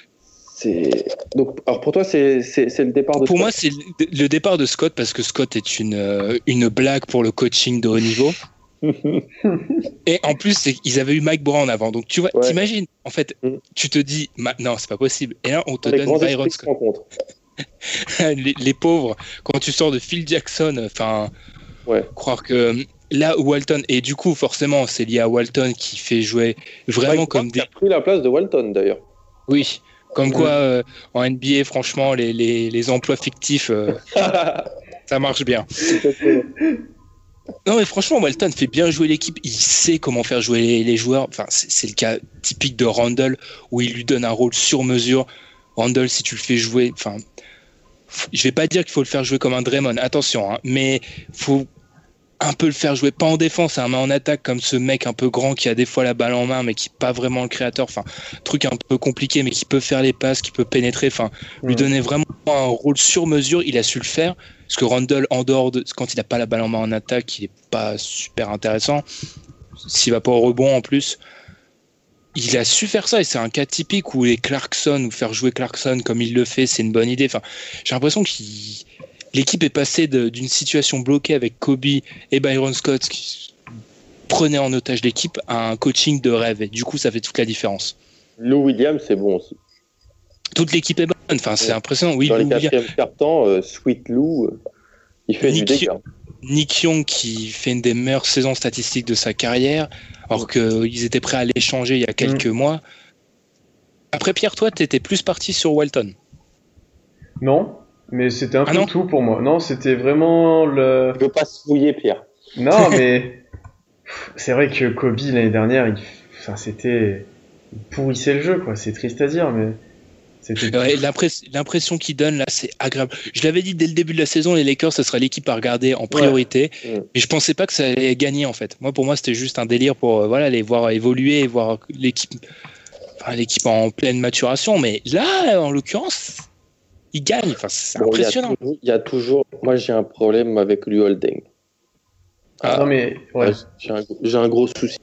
Donc, alors pour toi, c'est le départ de Pour Scott. moi, c'est le le départ de Scott parce que Scott est une, euh, une blague pour le coaching de haut niveau. Et en plus, ils avaient eu Mike Brown avant. Donc, tu vois, Ouais. t'imagines, en fait, Mm. tu te dis, non, c'est pas possible. Et là, on te Les donne Byron Scott. les, les pauvres, quand tu sors de Phil Jackson, enfin, Ouais. croire que là où Walton, et du coup, forcément, c'est lié à Walton qui fait jouer vraiment Mike comme des. a pris la place de Walton d'ailleurs. Oui, comme quoi euh, en NBA, franchement, les, les, les emplois fictifs, euh, ça marche bien. Non, mais franchement, Walton fait bien jouer l'équipe. Il sait comment faire jouer les, joueurs. C'est le cas typique de Randall où il lui donne un rôle sur mesure. Randall, si tu le fais jouer, enfin, je vais pas dire qu'il faut le faire jouer comme un Draymond, attention, hein, mais faut un peu le faire jouer, pas en défense, hein, mais en attaque, comme ce mec un peu grand qui a des fois la balle en main, mais qui n'est pas vraiment le créateur. Enfin, truc un peu compliqué, mais qui peut faire les passes, qui peut pénétrer. Enfin, lui Mhm. donner vraiment un rôle sur mesure. Il a su le faire. Parce que Randall, en dehors de quand il n'a pas la balle en main en attaque, il est pas super intéressant. S'il va pas au rebond en plus, il a su faire ça et c'est un cas typique où les Clarkson ou faire jouer Clarkson comme il le fait, c'est une bonne idée. Enfin, j'ai l'impression que l'équipe est passée d'une situation bloquée avec Kobe et Byron Scott qui prenaient en otage l'équipe à un coaching de rêve et du coup ça fait toute la différence. Lou Williams, c'est bon aussi. Toute l'équipe est bonne. Enfin, c'est Ouais. impressionnant. Oui, Dans les Lou cartons, euh, Sweet Lou, euh, il fait du Nick- dégât. Nick Young qui fait une des meilleures saisons statistiques de sa carrière, alors qu'ils étaient prêts à l'échanger il y a quelques mois. Après Pierre, toi, t'étais plus parti sur Walton. Non, mais c'était un Ah peu tout pour moi. Non, c'était vraiment le. Je veux pas se fouiller, Pierre. Non, mais c'est vrai que Kobe l'année dernière, il... enfin, c'était il pourrissait le jeu, quoi. C'est triste à dire, mais c'était. Ouais, l'impress- L'impression qu'il donne là, c'est agréable. Je l'avais dit dès le début de la saison, les Lakers, ce serait l'équipe à regarder en priorité. Ouais. Mais je pensais pas que ça allait gagner en fait. Moi, pour moi, c'était juste un délire pour euh, voilà les voir évoluer voir l'équipe, enfin, l'équipe en pleine maturation. Mais là, en l'occurrence, il gagne. Enfin, c'est Bon, impressionnant. Il y, a toujours. Moi, j'ai un problème avec lui Holding. Non, mais ouais. J'ai un, j'ai un gros souci.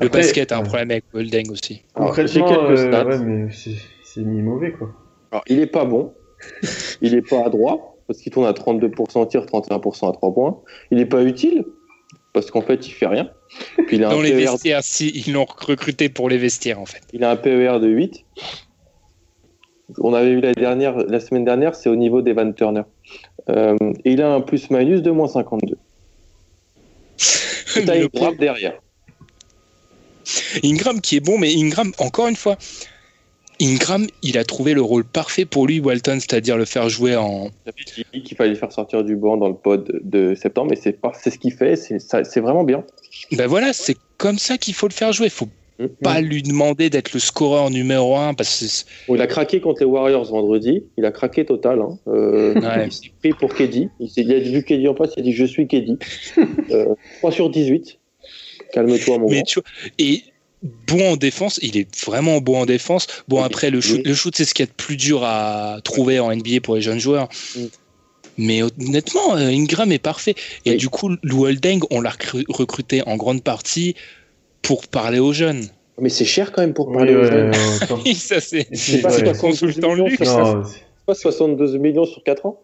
Le Après, basket a un problème avec Holding aussi. Alors, j'ai Concrètement, quelques euh, stats. ouais, mais c'est c'est mis mauvais, quoi. Alors, il est pas bon. il est pas adroit parce qu'il tourne à 32% au tir, 31% à 3 points. Il est pas utile parce qu'en fait, il fait rien. Puis il a, Dans un les PER, vestiaires, si ils l'ont recruté pour les vestiaires en fait. il a un PER de 8. On avait vu la dernière, la semaine dernière, c'est au niveau des Van Turner. Euh, et il a un plus-minus de moins 52. T'as Le une grappe derrière. Ingram qui est bon, mais Ingram, encore une fois, Ingram, il a trouvé le rôle parfait pour lui, Walton, c'est-à-dire le faire jouer en. J'ai dit qu'il fallait le faire sortir du banc dans le pod de septembre, mais c'est pas, c'est ce qu'il fait, c'est, ça- c'est vraiment bien. Ben voilà, c'est comme ça qu'il faut le faire jouer. Faut Mhm. pas lui demander d'être le scoreur numéro un parce que il a craqué contre les Warriors vendredi, il a craqué total. Hein. Euh, Ouais. Il s'est pris pour Keddy, il, a vu Keddy en face, il a dit je suis Keddy. Euh, 3 sur 18. Calme-toi, mon mais grand. tu vois, et bon en défense, il est vraiment bon en défense. Bon après le shoot, le shoot c'est ce qu'il y a de plus dur à trouver en NBA pour les jeunes joueurs. Mm. Mais honnêtement, euh, Ingram est parfait. Et Oui. du coup, Lou Holding, on l'a recru- recruté en grande partie pour parler aux jeunes. Mais c'est cher quand même pour Oui, parler aux jeunes. Oui, ça c'est. C'est pas ouais. consultant luxe. C'est- pas 72 millions sur 4 ans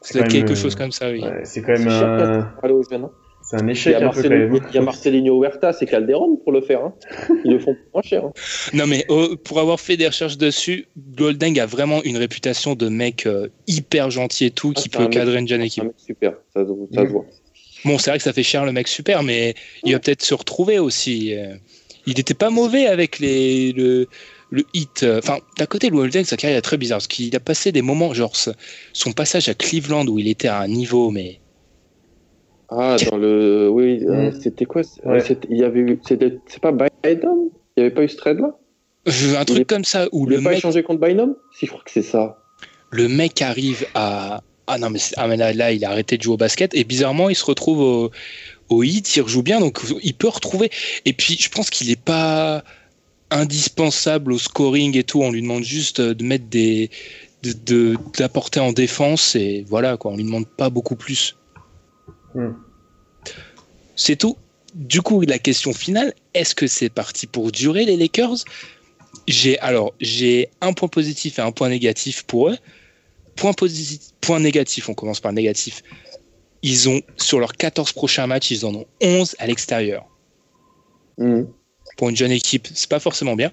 C'est quelque même, chose euh, comme ça, oui. ouais, c'est quand même un, pour parler aux jeunes. hein. c'est un Il y, échec a un peu quand Marcelo, même. il y a Marcelinho Huerta, c'est Calderon pour le faire. Hein. Ils le font moins cher. hein. Non, mais oh, pour avoir fait des recherches dessus, Golding a vraiment une réputation de mec euh, hyper gentil et tout, Ah, qui peut un mec- cadrer une jeune équipe. un mec super, ça, se- ça se voit. Bon, c'est vrai que ça fait cher le mec super, mais il va peut-être se retrouver aussi. euh. Il n'était pas mauvais avec les, le, le hit. Enfin, d'un côté, Lou Holding, sa carrière est très bizarre, parce qu'il a passé des moments, genre ce- son passage à Cleveland où il était à un niveau, mais Ah, dans le. Oui, euh, Mm. c'était quoi Ouais. Il y avait eu. c'était- C'est pas Bynum Il n'y avait pas eu ce trade là euh, un truc est- comme ça où Il le n'a pas mec, échangé contre Bynum Si, je crois que c'est ça. le mec arrive à. Ah non, mais, ah, mais là, là, il a arrêté de jouer au basket et bizarrement, il se retrouve au, au hit, il rejoue bien, donc il peut retrouver. Et puis, je pense qu'il n'est pas indispensable au scoring et tout. On lui demande juste de mettre des. de- de- en défense et voilà, quoi. On lui demande pas beaucoup plus. Hmm. C'est tout. Du coup, la question finale, est-ce que c'est parti pour durer les Lakers? J'ai alors j'ai un point positif et un point négatif pour eux. Point positif, point négatif, on commence par le négatif. Ils ont, sur leurs 14 prochains matchs, ils en ont 11 à l'extérieur. Mhm. Pour une jeune équipe, c'est pas forcément bien.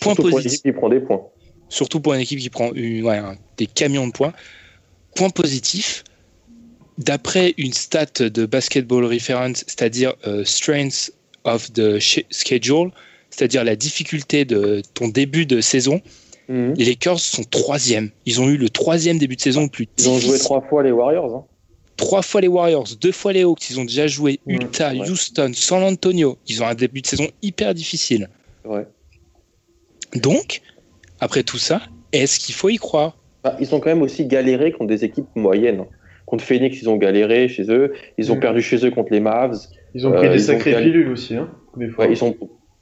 Point Surtout pour positif. l'équipe qui prend des points. surtout pour une équipe qui prend une- ouais, des camions de points. Point positif, d'après une stat de Basketball Reference, c'est-à-dire euh, Strength of the Schedule, c'est-à-dire la difficulté de ton début de saison, Mhm. les Lakers sont troisième. Ils ont eu le troisième début de saison le plus Ils ont joué trois fois les Warriors. Hein. Trois fois les Warriors, deux fois les Hawks. Ils ont déjà joué Mhm, Utah, ouais. Houston, San Antonio. Ils ont un début de saison hyper difficile. Ouais. Donc, après tout ça, est-ce qu'il faut y croire? Bah, ils ont quand même aussi galéré contre des équipes moyennes. hein. Contre Phoenix, ils ont galéré chez eux. Ils ont Mhm. perdu chez eux contre les Mavs. Ils ont pris Euh, des sacrées pilules aussi, hein, des fois. Ouais, ils ont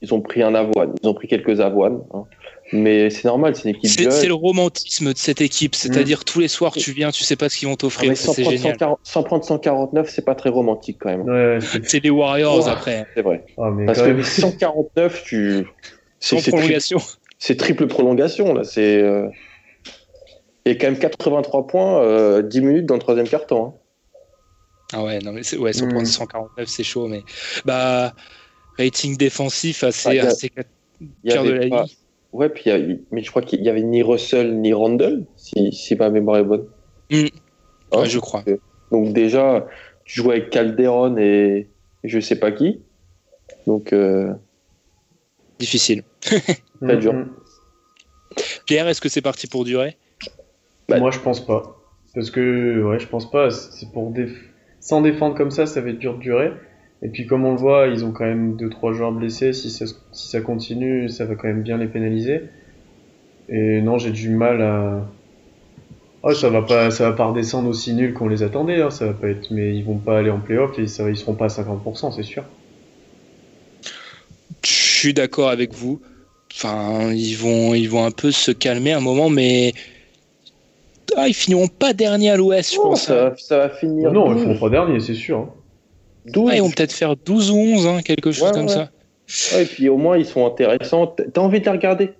ils ont pris un avoine. Ils ont pris quelques avoines. hein. Mais c'est normal, c'est une équipe C'est jeune. c'est le romantisme de cette équipe, c'est-à-dire tous les soirs tu viens, tu sais pas ce qu'ils vont Ah, t'offrir, mais sans, prendre génial. 140 sans prendre 149, c'est pas très romantique quand même. Ouais, c'est- C'est les Warriors Oh. après, C'est vrai. ah, mais Parce que même. 149, tu. sans C'est c'est tri- prolongation. c'est triple prolongation là. C'est. euh, Et quand même 83 points, euh, 10 minutes dans le troisième quart-temps. hein. Ah ouais, non mais c'est- ouais, sans prendre 149 c'est chaud, mais bah rating défensif assez, Ah, a- assez de la pas- ligue. Ouais, puis il y a- mais je crois qu'il y avait ni Russell ni Randall, si, si ma mémoire est bonne. Mm. Hein Ouais, je crois. Donc déjà, tu joues avec Calderon et je sais pas qui. Donc euh, Difficile. très dur. Mhm. Pierre, est-ce que c'est parti pour durer? Bah- Moi, je pense pas. Parce que, ouais, je pense pas. C'est pour déf... sans défendre comme ça, ça va être dur de durer. Et puis, comme on le voit, ils ont quand même deux trois joueurs blessés. Si ça, si ça continue, ça va quand même bien les pénaliser. Et non, j'ai du mal à. Oh, ça va pas, ça va pas redescendre aussi nul qu'on les attendait. Hein. Ça va pas être, mais ils vont pas aller en playoff et ça, ils seront pas à 50%, c'est sûr. Je suis d'accord avec vous. Enfin, ils vont, ils vont un peu se calmer un moment, mais ah, ils finiront pas dernier à l'Ouest, je Non, pense. ça, va- ça va finir. non, ils 12, feront pas dernier, c'est sûr. hein. 12. Ah, ils vont peut-être faire 12 ou 11, hein, quelque chose Ouais, comme ouais. ça. Ouais, et puis au moins ils sont intéressants. T'as envie de les regarder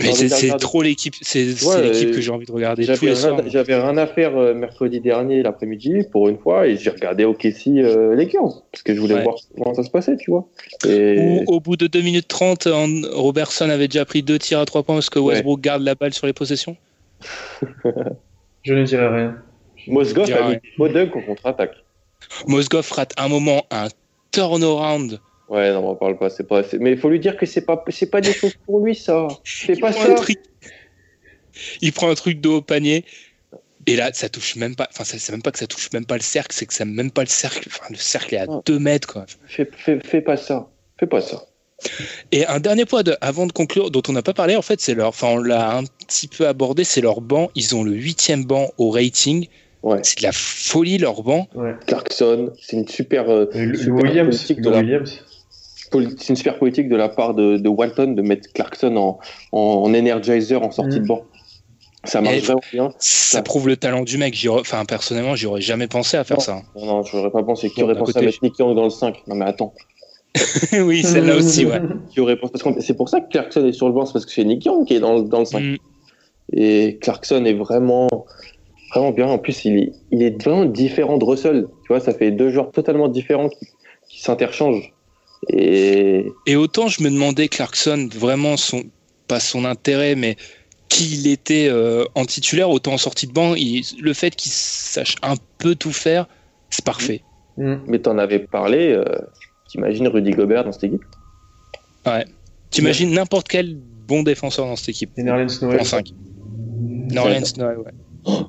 Mais c'est de c'est regarder. trop l'équipe, c'est c'est Ouais, l'équipe euh, que j'ai envie de regarder tous les J'avais soirs. rien, j'avais rien à faire euh, mercredi dernier l'après-midi pour une fois et j'ai regardé OKC euh, Lakers parce que je voulais Ouais. voir comment ça se passait, tu vois. Et Où, au bout de 2 minutes 30, en- Robertson avait déjà pris deux tirs à 3 points parce que Ouais. Westbrook garde la balle sur les possessions. Je ne dirai rien. Mosgov dirais, a mis ouais. dunk en contre-attaque. Mosgov rate un moment un turnaround. Ouais, non, on parle pas, c'est pas. Mais il faut lui dire que c'est pas, c'est pas des choses pour lui ça. C'est pas prend ça. un truc- Il prend un truc de haut panier. Et là, ça touche même pas. Enfin, c'est même pas que ça touche même pas le cercle, c'est que ça même pas le cercle. Enfin, le cercle est à Ah. 2 mètres, quoi. Fais, fais, fais pas ça. Fais pas ça. Et un dernier point de, avant de conclure, dont on n'a pas parlé, en fait, c'est leur. Enfin, on l'a un petit peu abordé, c'est leur banc. Ils ont le huitième banc au rating. Ouais. C'est de la folie, leur banc. Ouais. Clarkson, c'est une super. euh, le Williams, politique de la- Williams. C'est une super politique de la part de, de Walton de mettre Clarkson en, en, en energizer en sortie Mhm. de banc. Ça marche vraiment bien. Ça prouve le talent du mec. Enfin, personnellement, j'y aurais jamais pensé à faire Non. ça. Non, non, j'aurais pas pensé. Qui aurait pensé côté, à mettre Nick Young dans le 5 Non, mais attends. oui, celle-là aussi, ouais. Qui aurait pensé... Parce que c'est pour ça que Clarkson est sur le banc, c'est parce que c'est Nick Young qui est dans, le- dans le 5. Mm. Et Clarkson est vraiment, vraiment bien. En plus, il est, il est vraiment différent de Russell. Tu vois, ça fait deux joueurs totalement différents qui, qui s'interchangent. Et Et autant je me demandais Clarkson vraiment son pas son intérêt, mais qui il était euh, en titulaire, autant en sortie de banc, il- le fait qu'il sache un peu tout faire, c'est parfait. Mm. mais t'en avais parlé. euh, T'imagines Rudy Gobert dans cette équipe? T'imagines n'importe quel bon défenseur dans cette équipe? Et Nerlens Noël. en 5. Norlens Noël, ouais.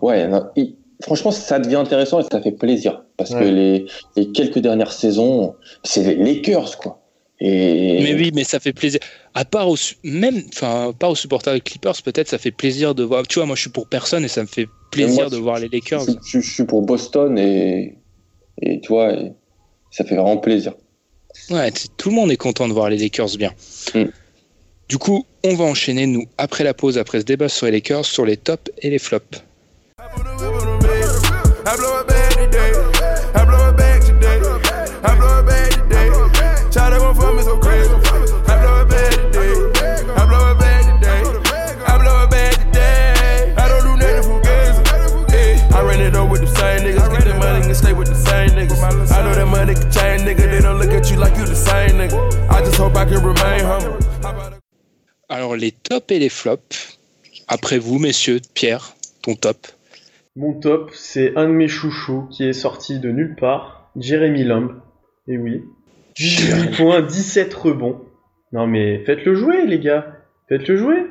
Ouais, non, il- franchement, ça devient intéressant et ça fait plaisir. Parce que les, les quelques dernières saisons, c'est les Lakers, quoi. Et Mais oui, mais ça fait plaisir. À part aux, même, enfin, pas aux supporters des Clippers, peut-être ça fait plaisir de voir. Tu vois, moi je suis pour personne et ça me fait plaisir moi, de voir les Lakers. je, je- je suis pour Boston et, et tu vois, et ça fait vraiment plaisir. Ouais, tout le monde est content de voir les Lakers bien. Mm. Du coup, on va enchaîner, nous, après la pause, après ce débat sur les Lakers, sur les tops et les flops. Alors, les tops et les flops. Après vous, messieurs, Pierre, ton top. Mon top, c'est un de mes chouchous qui est sorti de nulle part, Jérémy Lamb. Et oui. 18 points, 17 rebonds. Non mais faites-le jouer les gars. Faites-le jouer.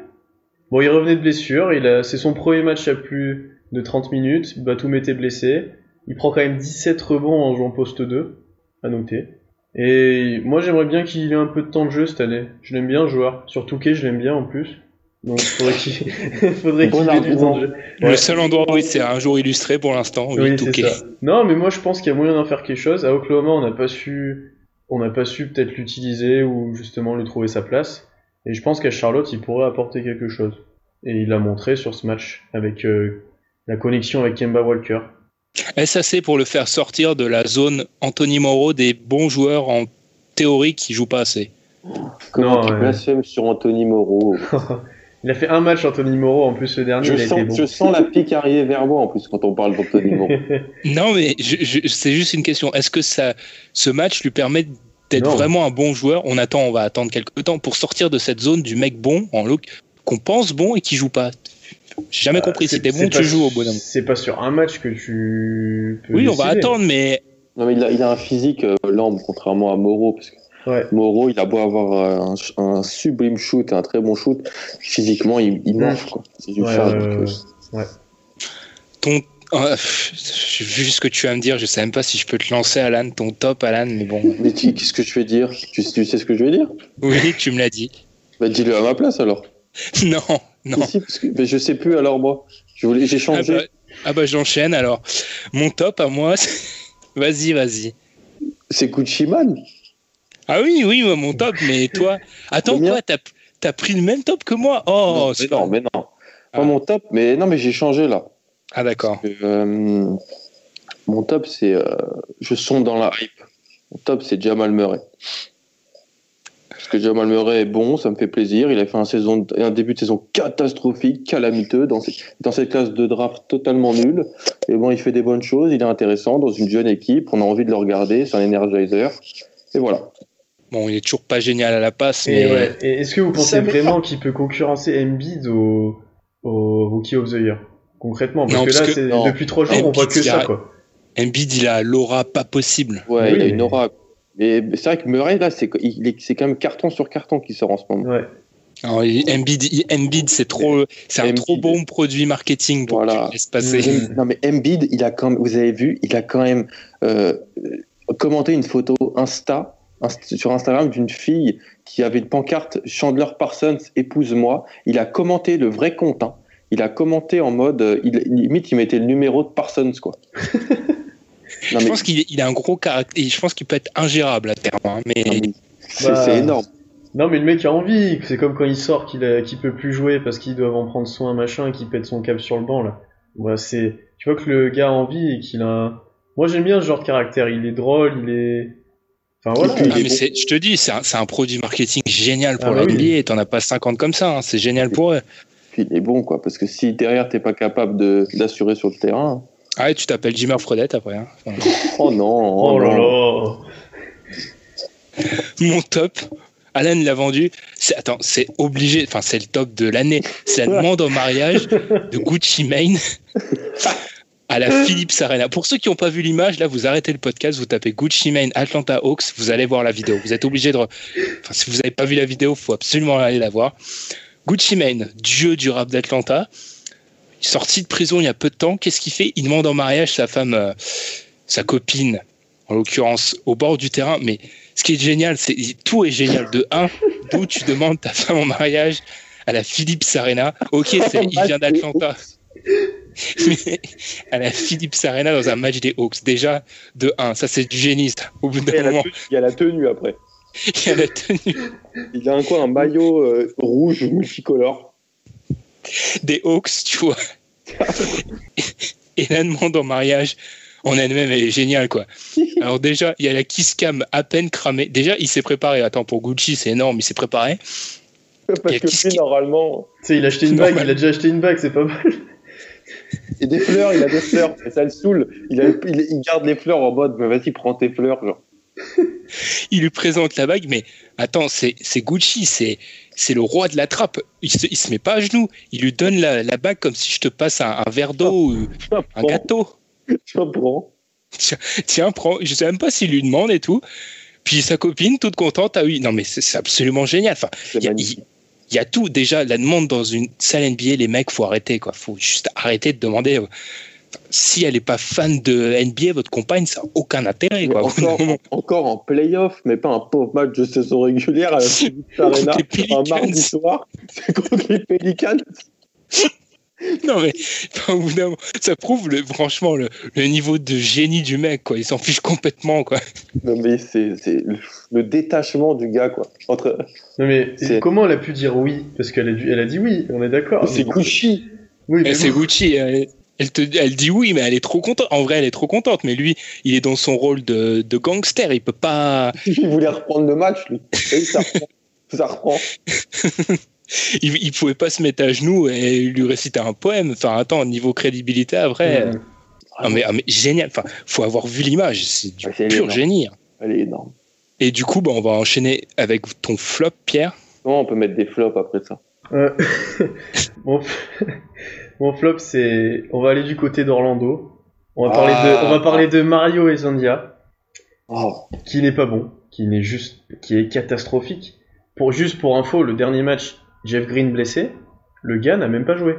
Bon, il revenait de blessure, il a... c'est son premier match à plus de 30 minutes, Batum était blessé. Il prend quand même 17 rebonds en jouant poste 2, à noter. Et moi j'aimerais bien qu'il ait un peu de temps de jeu cette année. Je l'aime bien le joueur. Sur Touquet, je l'aime bien en plus. Donc faudrait qu'il faudrait Bon qu'il ait du temps de jeu. Le Ouais. seul endroit où c'est un jour illustré pour l'instant. Oui, c'est ça. Non, mais moi je pense qu'il y a moyen d'en faire quelque chose. À Oklahoma, on n'a pas su, on n'a pas su peut-être l'utiliser ou justement lui trouver sa place. Et je pense qu'à Charlotte, il pourrait apporter quelque chose. Et il l'a montré sur ce match avec euh, la connexion avec Kemba Walker. Est-ce assez pour le faire sortir de la zone Anthony Moreau des bons joueurs en théorie qui jouent pas assez Comment Non, tu ouais. blasphèmes sur Anthony Moreau Il a fait un match Anthony Moreau en plus le dernier, je il a sens, été bon. je sens la pique arriver vers moi en plus quand on parle d'Anthony Moreau. Non, mais c'est juste une question. Est-ce que ça, ce match lui permet d'être vraiment un bon joueur? On attend, on va attendre quelques temps pour sortir de cette zone du mec bon, en look, qu'on pense bon et qui joue pas. J'ai jamais compris. Euh, C'est- Si t'es bon, pas- tu joues au bonhomme. C'est pas sur un match que tu peux Oui, on va attendre, mais Non mais il a, il a un physique euh, lambe contrairement à Moreau parce que Ouais. Moreau il a beau avoir euh, un, un sublime shoot et un très bon shoot, physiquement il, il mange quoi. C'est du Ouais, charge, ouais, donc, ouais. euh, ton. euh, vu ce que tu vas me dire. Je sais même pas si je peux te lancer, Alan, ton top, Alan, mais bon. Mais tu- qu'est-ce que je vais dire? Tu, tu sais ce que je vais dire? Oui, tu me l'as dit. Bah dis-le à ma place alors. Non, non. Si, parce que, mais je sais plus alors moi. Je voulais, j'ai Ah changé. bah, ah bah, j'enchaîne alors. Mon top à moi, c'est- vas-y, vas-y. C'est Gucci Man. Ah oui, oui, moi, mon top, mais toi, attends quoi, t'as pris le même top que moi? Oh, non, mais pas- non, mais non. Ah. Pas mon top, mais non, mais j'ai changé là. Ah d'accord. Euh, mon top, c'est. euh, je sonde dans la hype. Mon top, c'est Jamal Murray. Parce que Jamal Murray est bon, ça me fait plaisir. Il a fait un, saison, un début de saison catastrophique, calamiteux, dans, dans cette classe de draft totalement nulle. Et bon, il fait des bonnes choses, il est intéressant dans une jeune équipe. On a envie de le regarder, c'est un energizer. Et voilà. Bon, il est toujours pas génial à la passe, Et, mais ouais. Et est-ce que vous pensez Ça vraiment qu'il peut concurrencer Embiid au, au Rookie of the Year Concrètement, parce Non, que parce là, que- c'est- non. depuis trois jours, on Embiid, voit que il y ça, a- quoi. Embiid, il a l'aura pas possible. Ouais, Oui, il a une aura. Mais c'est vrai que Murray, là, c'est il est- c'est quand même carton sur carton qui sort en ce moment. Ouais. Alors, Embiid, c'est trop, c'est un trop bon produit marketing pour Voilà. que tu le laisses passer. Non mais Embiid, il a quand même, vous avez vu, il a quand même euh, commenté une photo Insta inst- sur Instagram d'une fille qui avait une pancarte Chandler Parsons épouse-moi. Il a commenté le vrai compte. hein. Il a commenté en mode, euh, il, limite il mettait le numéro de Parsons quoi. non, Je mais, pense qu'il il a un gros caractère. Je pense qu'il peut être ingérable à terme, hein, mais non, mais c'est Bah, c'est énorme. Non, mais le mec a envie. C'est comme quand il sort qu'il a- qu'il peut plus jouer parce qu'ils doivent en prendre soin, machin, et qu'il pète son câble sur le banc, là. Bah, c'est, tu vois que le gars a envie et qu'il a. Moi, j'aime bien ce genre de caractère. Il est drôle, il est. Enfin, voilà. puis, il Ah, est mais bon. c'est- je te dis, c'est un, produit marketing génial pour Ah la oui. NBA. T'en as pas 50 comme ça. hein, C'est génial pour eux. Puis il est bon quoi, parce que si derrière t'es pas capable de de l'assurer sur le terrain, Ah, ouais, tu t'appelles Jimmer Fredette après. hein. Enfin, oh non, oh, Oh là mon top. Alan l'a vendu. C'est, attends, c'est obligé. Enfin, c'est le top de l'année. C'est la demande en mariage de Gucci Mane à la Philips Arena. Pour ceux qui n'ont pas vu l'image, là, vous arrêtez le podcast, vous tapez Gucci Mane Atlanta Hawks, vous allez voir la vidéo. Vous êtes obligé de. re- Enfin, si vous n'avez pas vu la vidéo, faut absolument aller la voir. Gucci Mane, dieu du rap d'Atlanta, sorti de prison il y a peu de temps. Qu'est-ce qu'il fait? Il demande en mariage sa femme, euh, sa copine, en l'occurrence, au bord du terrain. Mais ce qui est génial, c'est tout est génial. De 1, d'où tu demandes ta femme en mariage à la Philips Arena. Ok, il vient d'Atlanta. Mais à la Philips Arena dans un match des Hawks. Déjà, de 1, ça c'est du génie. ça. Au bout Il y, d'un a la moment, tenue, il y a la tenue après. il y a la tenue Il a un quoi, un maillot euh, rouge multicolore? des Hawks, tu vois. Et la demande en mariage en elle-même, elle est géniale, quoi. Alors déjà, il y a la kiss cam à peine cramée. Déjà, il s'est préparé. Attends, pour Gucci, c'est énorme, il s'est préparé. Parce que lui, normalement, Tu sais, il a acheté une bague, il a déjà acheté une bague, c'est pas mal. Et des fleurs, il a des fleurs, ça le saoule. Il, a- il- il garde les fleurs en mode, vas-y, prends tes fleurs, genre. il lui présente la bague, mais attends, c'est Gucci, c'est c'est le roi de la trappe. Il se, il se met pas à genoux, il lui donne la, la bague comme si je te passe un, un verre d'eau ou un gâteau. Je prends. Tiens, tiens, prends. Je sais même pas s'il lui demande et tout. Puis sa copine, toute contente, ah oui, non mais c'est absolument génial. Enfin, il. Il- y a tout. Déjà, la demande dans une salle NBA, les mecs, faut arrêter quoi. Faut juste arrêter de demander. euh, si elle est pas fan de NBA, votre compagne, ça n'a aucun intérêt quoi. encore, encore en playoff, mais pas un pauvre match de saison régulière à la Phoenix Arena, un mardi soir. C'est contre les Pelicans. Non mais enfin, ça prouve le, franchement le, le niveau de génie du mec quoi. Il s'en fiche complètement quoi. Non, mais c'est le, détachement du gars, quoi. Entre... Non mais C'est- comment elle a pu dire oui? Parce qu'elle a, dû- elle a dit oui, on est d'accord. c'est Gucci. Oui, mais Et c'est. Gucci. Elle, elle te, elle dit oui, mais elle est trop contente. En vrai, elle est trop contente. Mais lui, il est dans son rôle de, de gangster. Il peut pas. Il voulait reprendre le match, lui. Et ça reprend. Ça reprend. Il, il pouvait pas se mettre à genoux et lui réciter un poème. Enfin, attends, niveau crédibilité, après. Ah, mais, ah, mais génial. Enfin, faut avoir vu l'image. C'est du Ouais, c'est pur énorme. génie. Elle est énorme. Et du coup, bah, on va enchaîner avec ton flop, Pierre. Comment on peut mettre des flops après ça? Euh, mon, mon flop, c'est. On va aller du côté d'Orlando. On va parler Ah. de, on va parler de Mario et Zandia, Oh, qui n'est pas bon, qui n'est juste, qui est catastrophique. Pour juste pour info, le dernier match, Jeff Green blessé, le gars n'a même pas joué.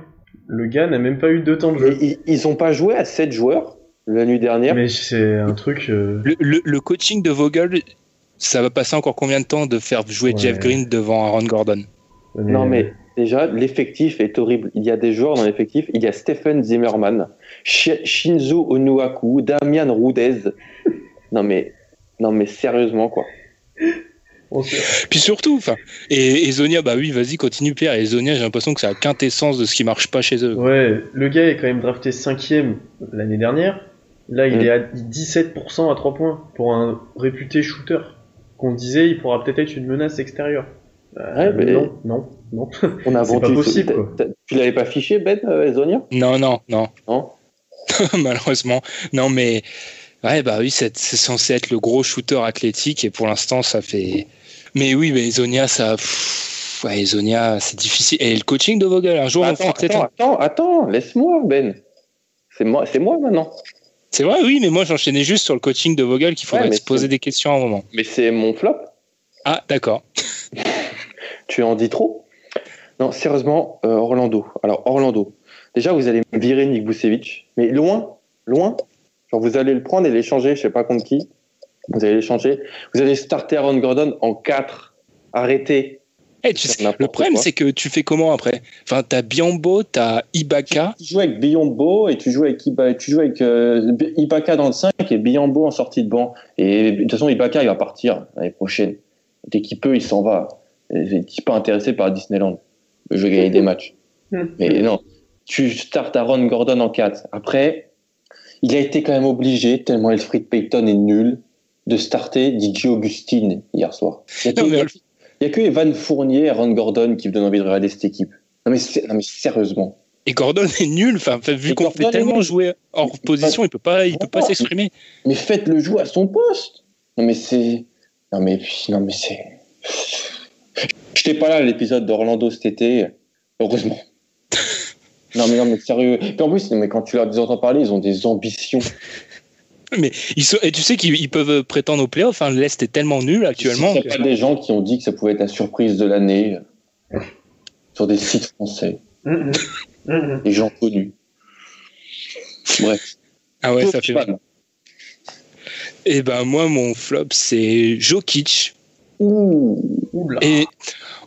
Le gars n'a même pas eu de temps de jeu. ils, ils ont pas joué à 7 joueurs la nuit dernière? Mais c'est un truc. euh, Le, le- le coaching de Vogel, ça va passer encore combien de temps de faire jouer Ouais. Jeff Green devant Aaron Gordon? Non, mais déjà, l'effectif est horrible. Il y a des joueurs dans l'effectif. Il y a Stephen Zimmerman, Shi- Shinzo Onuaku, Damian Rudez. Non, mais, non, mais sérieusement, quoi. Puis surtout, enfin, et, et Zonia, bah oui, vas-y, continue Pierre. Et Zonia, j'ai l'impression que c'est la quintessence de ce qui marche pas chez eux. Ouais, le gars est quand même drafté 5ème l'année dernière. Là, il Mm. est à 17% à 3 points pour un réputé shooter. Qu'on disait, il pourra peut-être être une menace extérieure. Euh, Ouais, mais- Non, non, non. On a C'est vendu. pas possible, quoi. Tu l'avais pas fiché, Ben, euh, Zonia Non, non, non. Non? Malheureusement. Non, mais ouais, bah oui, c'est c'est censé être le gros shooter athlétique et pour l'instant, ça fait. Mais oui, mais Zonia, ça. pff, ouais, Zonia, c'est difficile. Et le coaching de Vogel, un jour, on Attends, fera peut-être. attends, attends, attends, laisse-moi, Ben. C'est moi, c'est moi maintenant. C'est vrai, oui, mais moi, j'enchaînais juste sur le coaching de Vogel qu'il faudrait Ouais, se poser des questions à un moment. Mais c'est mon flop. Ah, d'accord. Tu en dis trop? Non, sérieusement, euh, Orlando. Alors, Orlando. Déjà, vous allez me virer Nick Vucevic, mais loin, loin. Genre, vous allez le prendre et l'échanger, je sais pas contre qui. Vous allez l'échanger. Vous allez starter Aaron Gordon en 4. Arrêtez. Eh, tu sais, le problème, c'est que tu fais comment après? Enfin, t'as Biombo, t'as Ibaka. Tu joues avec Biombo et tu joues avec, Iba- tu joues avec euh, Ibaka dans le 5 et Biombo en sortie de banc. Et de toute façon, Ibaka, il va partir l'année prochaine. Dès qu'il peut, il s'en va. Il n'est pas intéressé par Disneyland. Je vais gagner des matchs. Mais non, tu startes Aaron Gordon en 4. Après, il a été quand même obligé, tellement Elfrid Payton est nul, de starter DJ Augustine hier soir. Il n'y a, Non, mais- il y a que Evan Fournier et Aaron Gordon qui me donnent envie de regarder cette équipe. Non mais, non mais sérieusement. Et Gordon est nul. Enfin, vu qu'on fait tellement jouer hors position, il peut pas, il peut pas s'exprimer. Mais faites-le jouer à son poste. Non mais c'est... Non mais, non mais c'est... J'étais pas là à l'épisode d'Orlando cet été, heureusement. Non mais non mais sérieux. Puis en plus, mais quand tu leur entends parler, ils ont des ambitions. Mais ils sont, et tu sais qu'ils ils peuvent prétendre au playoff. Hein. L'Est est tellement nul actuellement. Il y a pas des gens qui ont dit que ça pouvait être la surprise de l'année euh, sur des sites français, Mhm. Mhm. des gens connus. Bref. Ah ouais, ça fait. Fan. Et ben moi, mon flop, c'est Jokic. Ouh. Oula. Et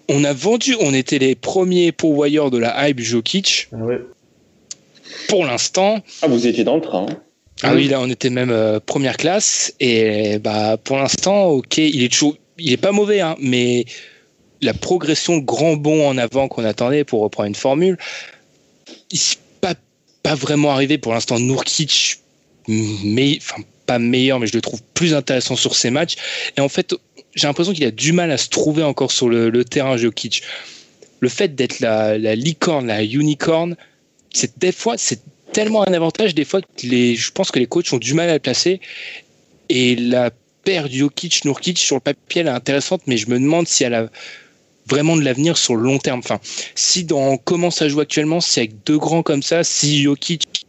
on a vendu, on était les premiers pourvoyeurs de la hype Jokic. Ah ouais. Pour l'instant, Ah, vous étiez dans le train. Ah oui, là, on était même euh, première classe. Et bah pour l'instant, ok, il est toujours, il est pas mauvais, hein, mais la progression, grand bond en avant qu'on attendait pour reprendre une formule, pas pas vraiment arrivé pour l'instant. Nourkic, mais enfin pas meilleur, mais je le trouve plus intéressant sur ses matchs. Et en fait, j'ai l'impression qu'il a du mal à se trouver encore sur le, le terrain Jokic. Le fait d'être la, la licorne, la unicorn, c'est des fois, c'est tellement un avantage des fois que les, je pense que les coachs ont du mal à le placer. Et la paire Jokic Nurkic sur le papier elle est intéressante, mais je me demande si elle a vraiment de l'avenir sur le long terme. Enfin, si dans comment ça joue actuellement, si avec deux grands comme ça, si Jokic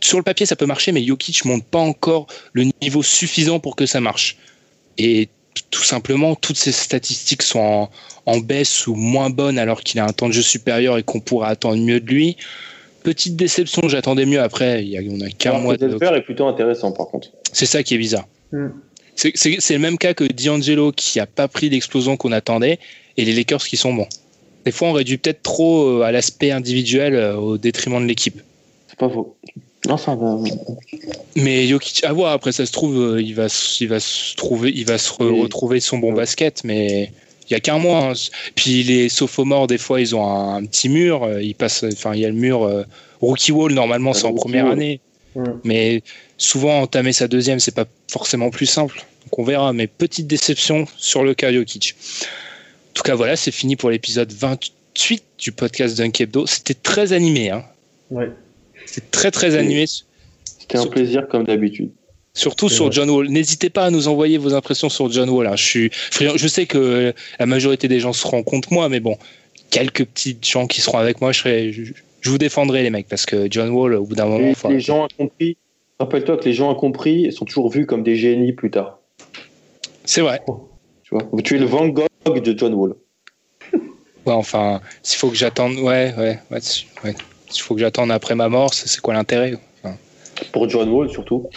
sur le papier ça peut marcher, mais Jokic monte pas encore le niveau suffisant pour que ça marche. Et tout simplement, toutes ces statistiques sont en, en baisse ou moins bonnes alors qu'il a un temps de jeu supérieur et qu'on pourrait attendre mieux de lui. Petite déception, j'attendais mieux. Après, il y a, on a qu'un mois. Le est plutôt intéressant par contre. C'est ça qui est bizarre. Mm. C'est le même cas que D'Angelo qui a pas pris l'explosion qu'on attendait et les Lakers qui sont bons. Des fois, on réduit peut-être trop euh, à l'aspect individuel euh, au détriment de l'équipe. C'est pas faux. Non, ça va. Mais Jokic, à voir. Après, ça se trouve, euh, il va, il va se trouver, il va se retrouver son bon basket, mais il y a qu'un mois. Hein. Puis les sophomores, des fois, ils ont un, petit mur. Ils passent, enfin, il y a le mur rookie wall. Normalement, c'est en première année. Mais souvent, entamer sa deuxième, c'est pas forcément plus simple. Donc on verra. Mais petite déception sur le cas Jokic. En tout cas, voilà, c'est fini pour l'épisode 28 du podcast d'un Hebdo. C'était très animé. Hein. Ouais. C'est très très animé. C'était un plaisir comme d'habitude. Surtout sur John Wall. N'hésitez pas à nous envoyer vos impressions sur John Wall. Hein. Je, suis, je sais que la majorité des gens seront contre moi, mais bon, quelques petits gens qui seront avec moi, je, serai, je, vous défendrai les mecs, parce que John Wall, au bout d'un moment. Les gens ont compris. Rappelle-toi que les gens ont compris sont toujours vus comme des génies plus tard. C'est vrai. Tu vois, tu es le Van Gogh de John Wall. Ouais, enfin, s'il faut que j'attende, ouais, ouais, ouais, ouais. S'il faut que j'attende après ma mort, c'est quoi l'intérêt Pour John Wall surtout.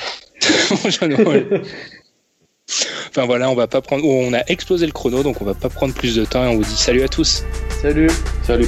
Enfin voilà, on va pas prendre, on a explosé le chrono, donc on va pas prendre plus de temps et on vous dit salut à tous. Salut. Salut.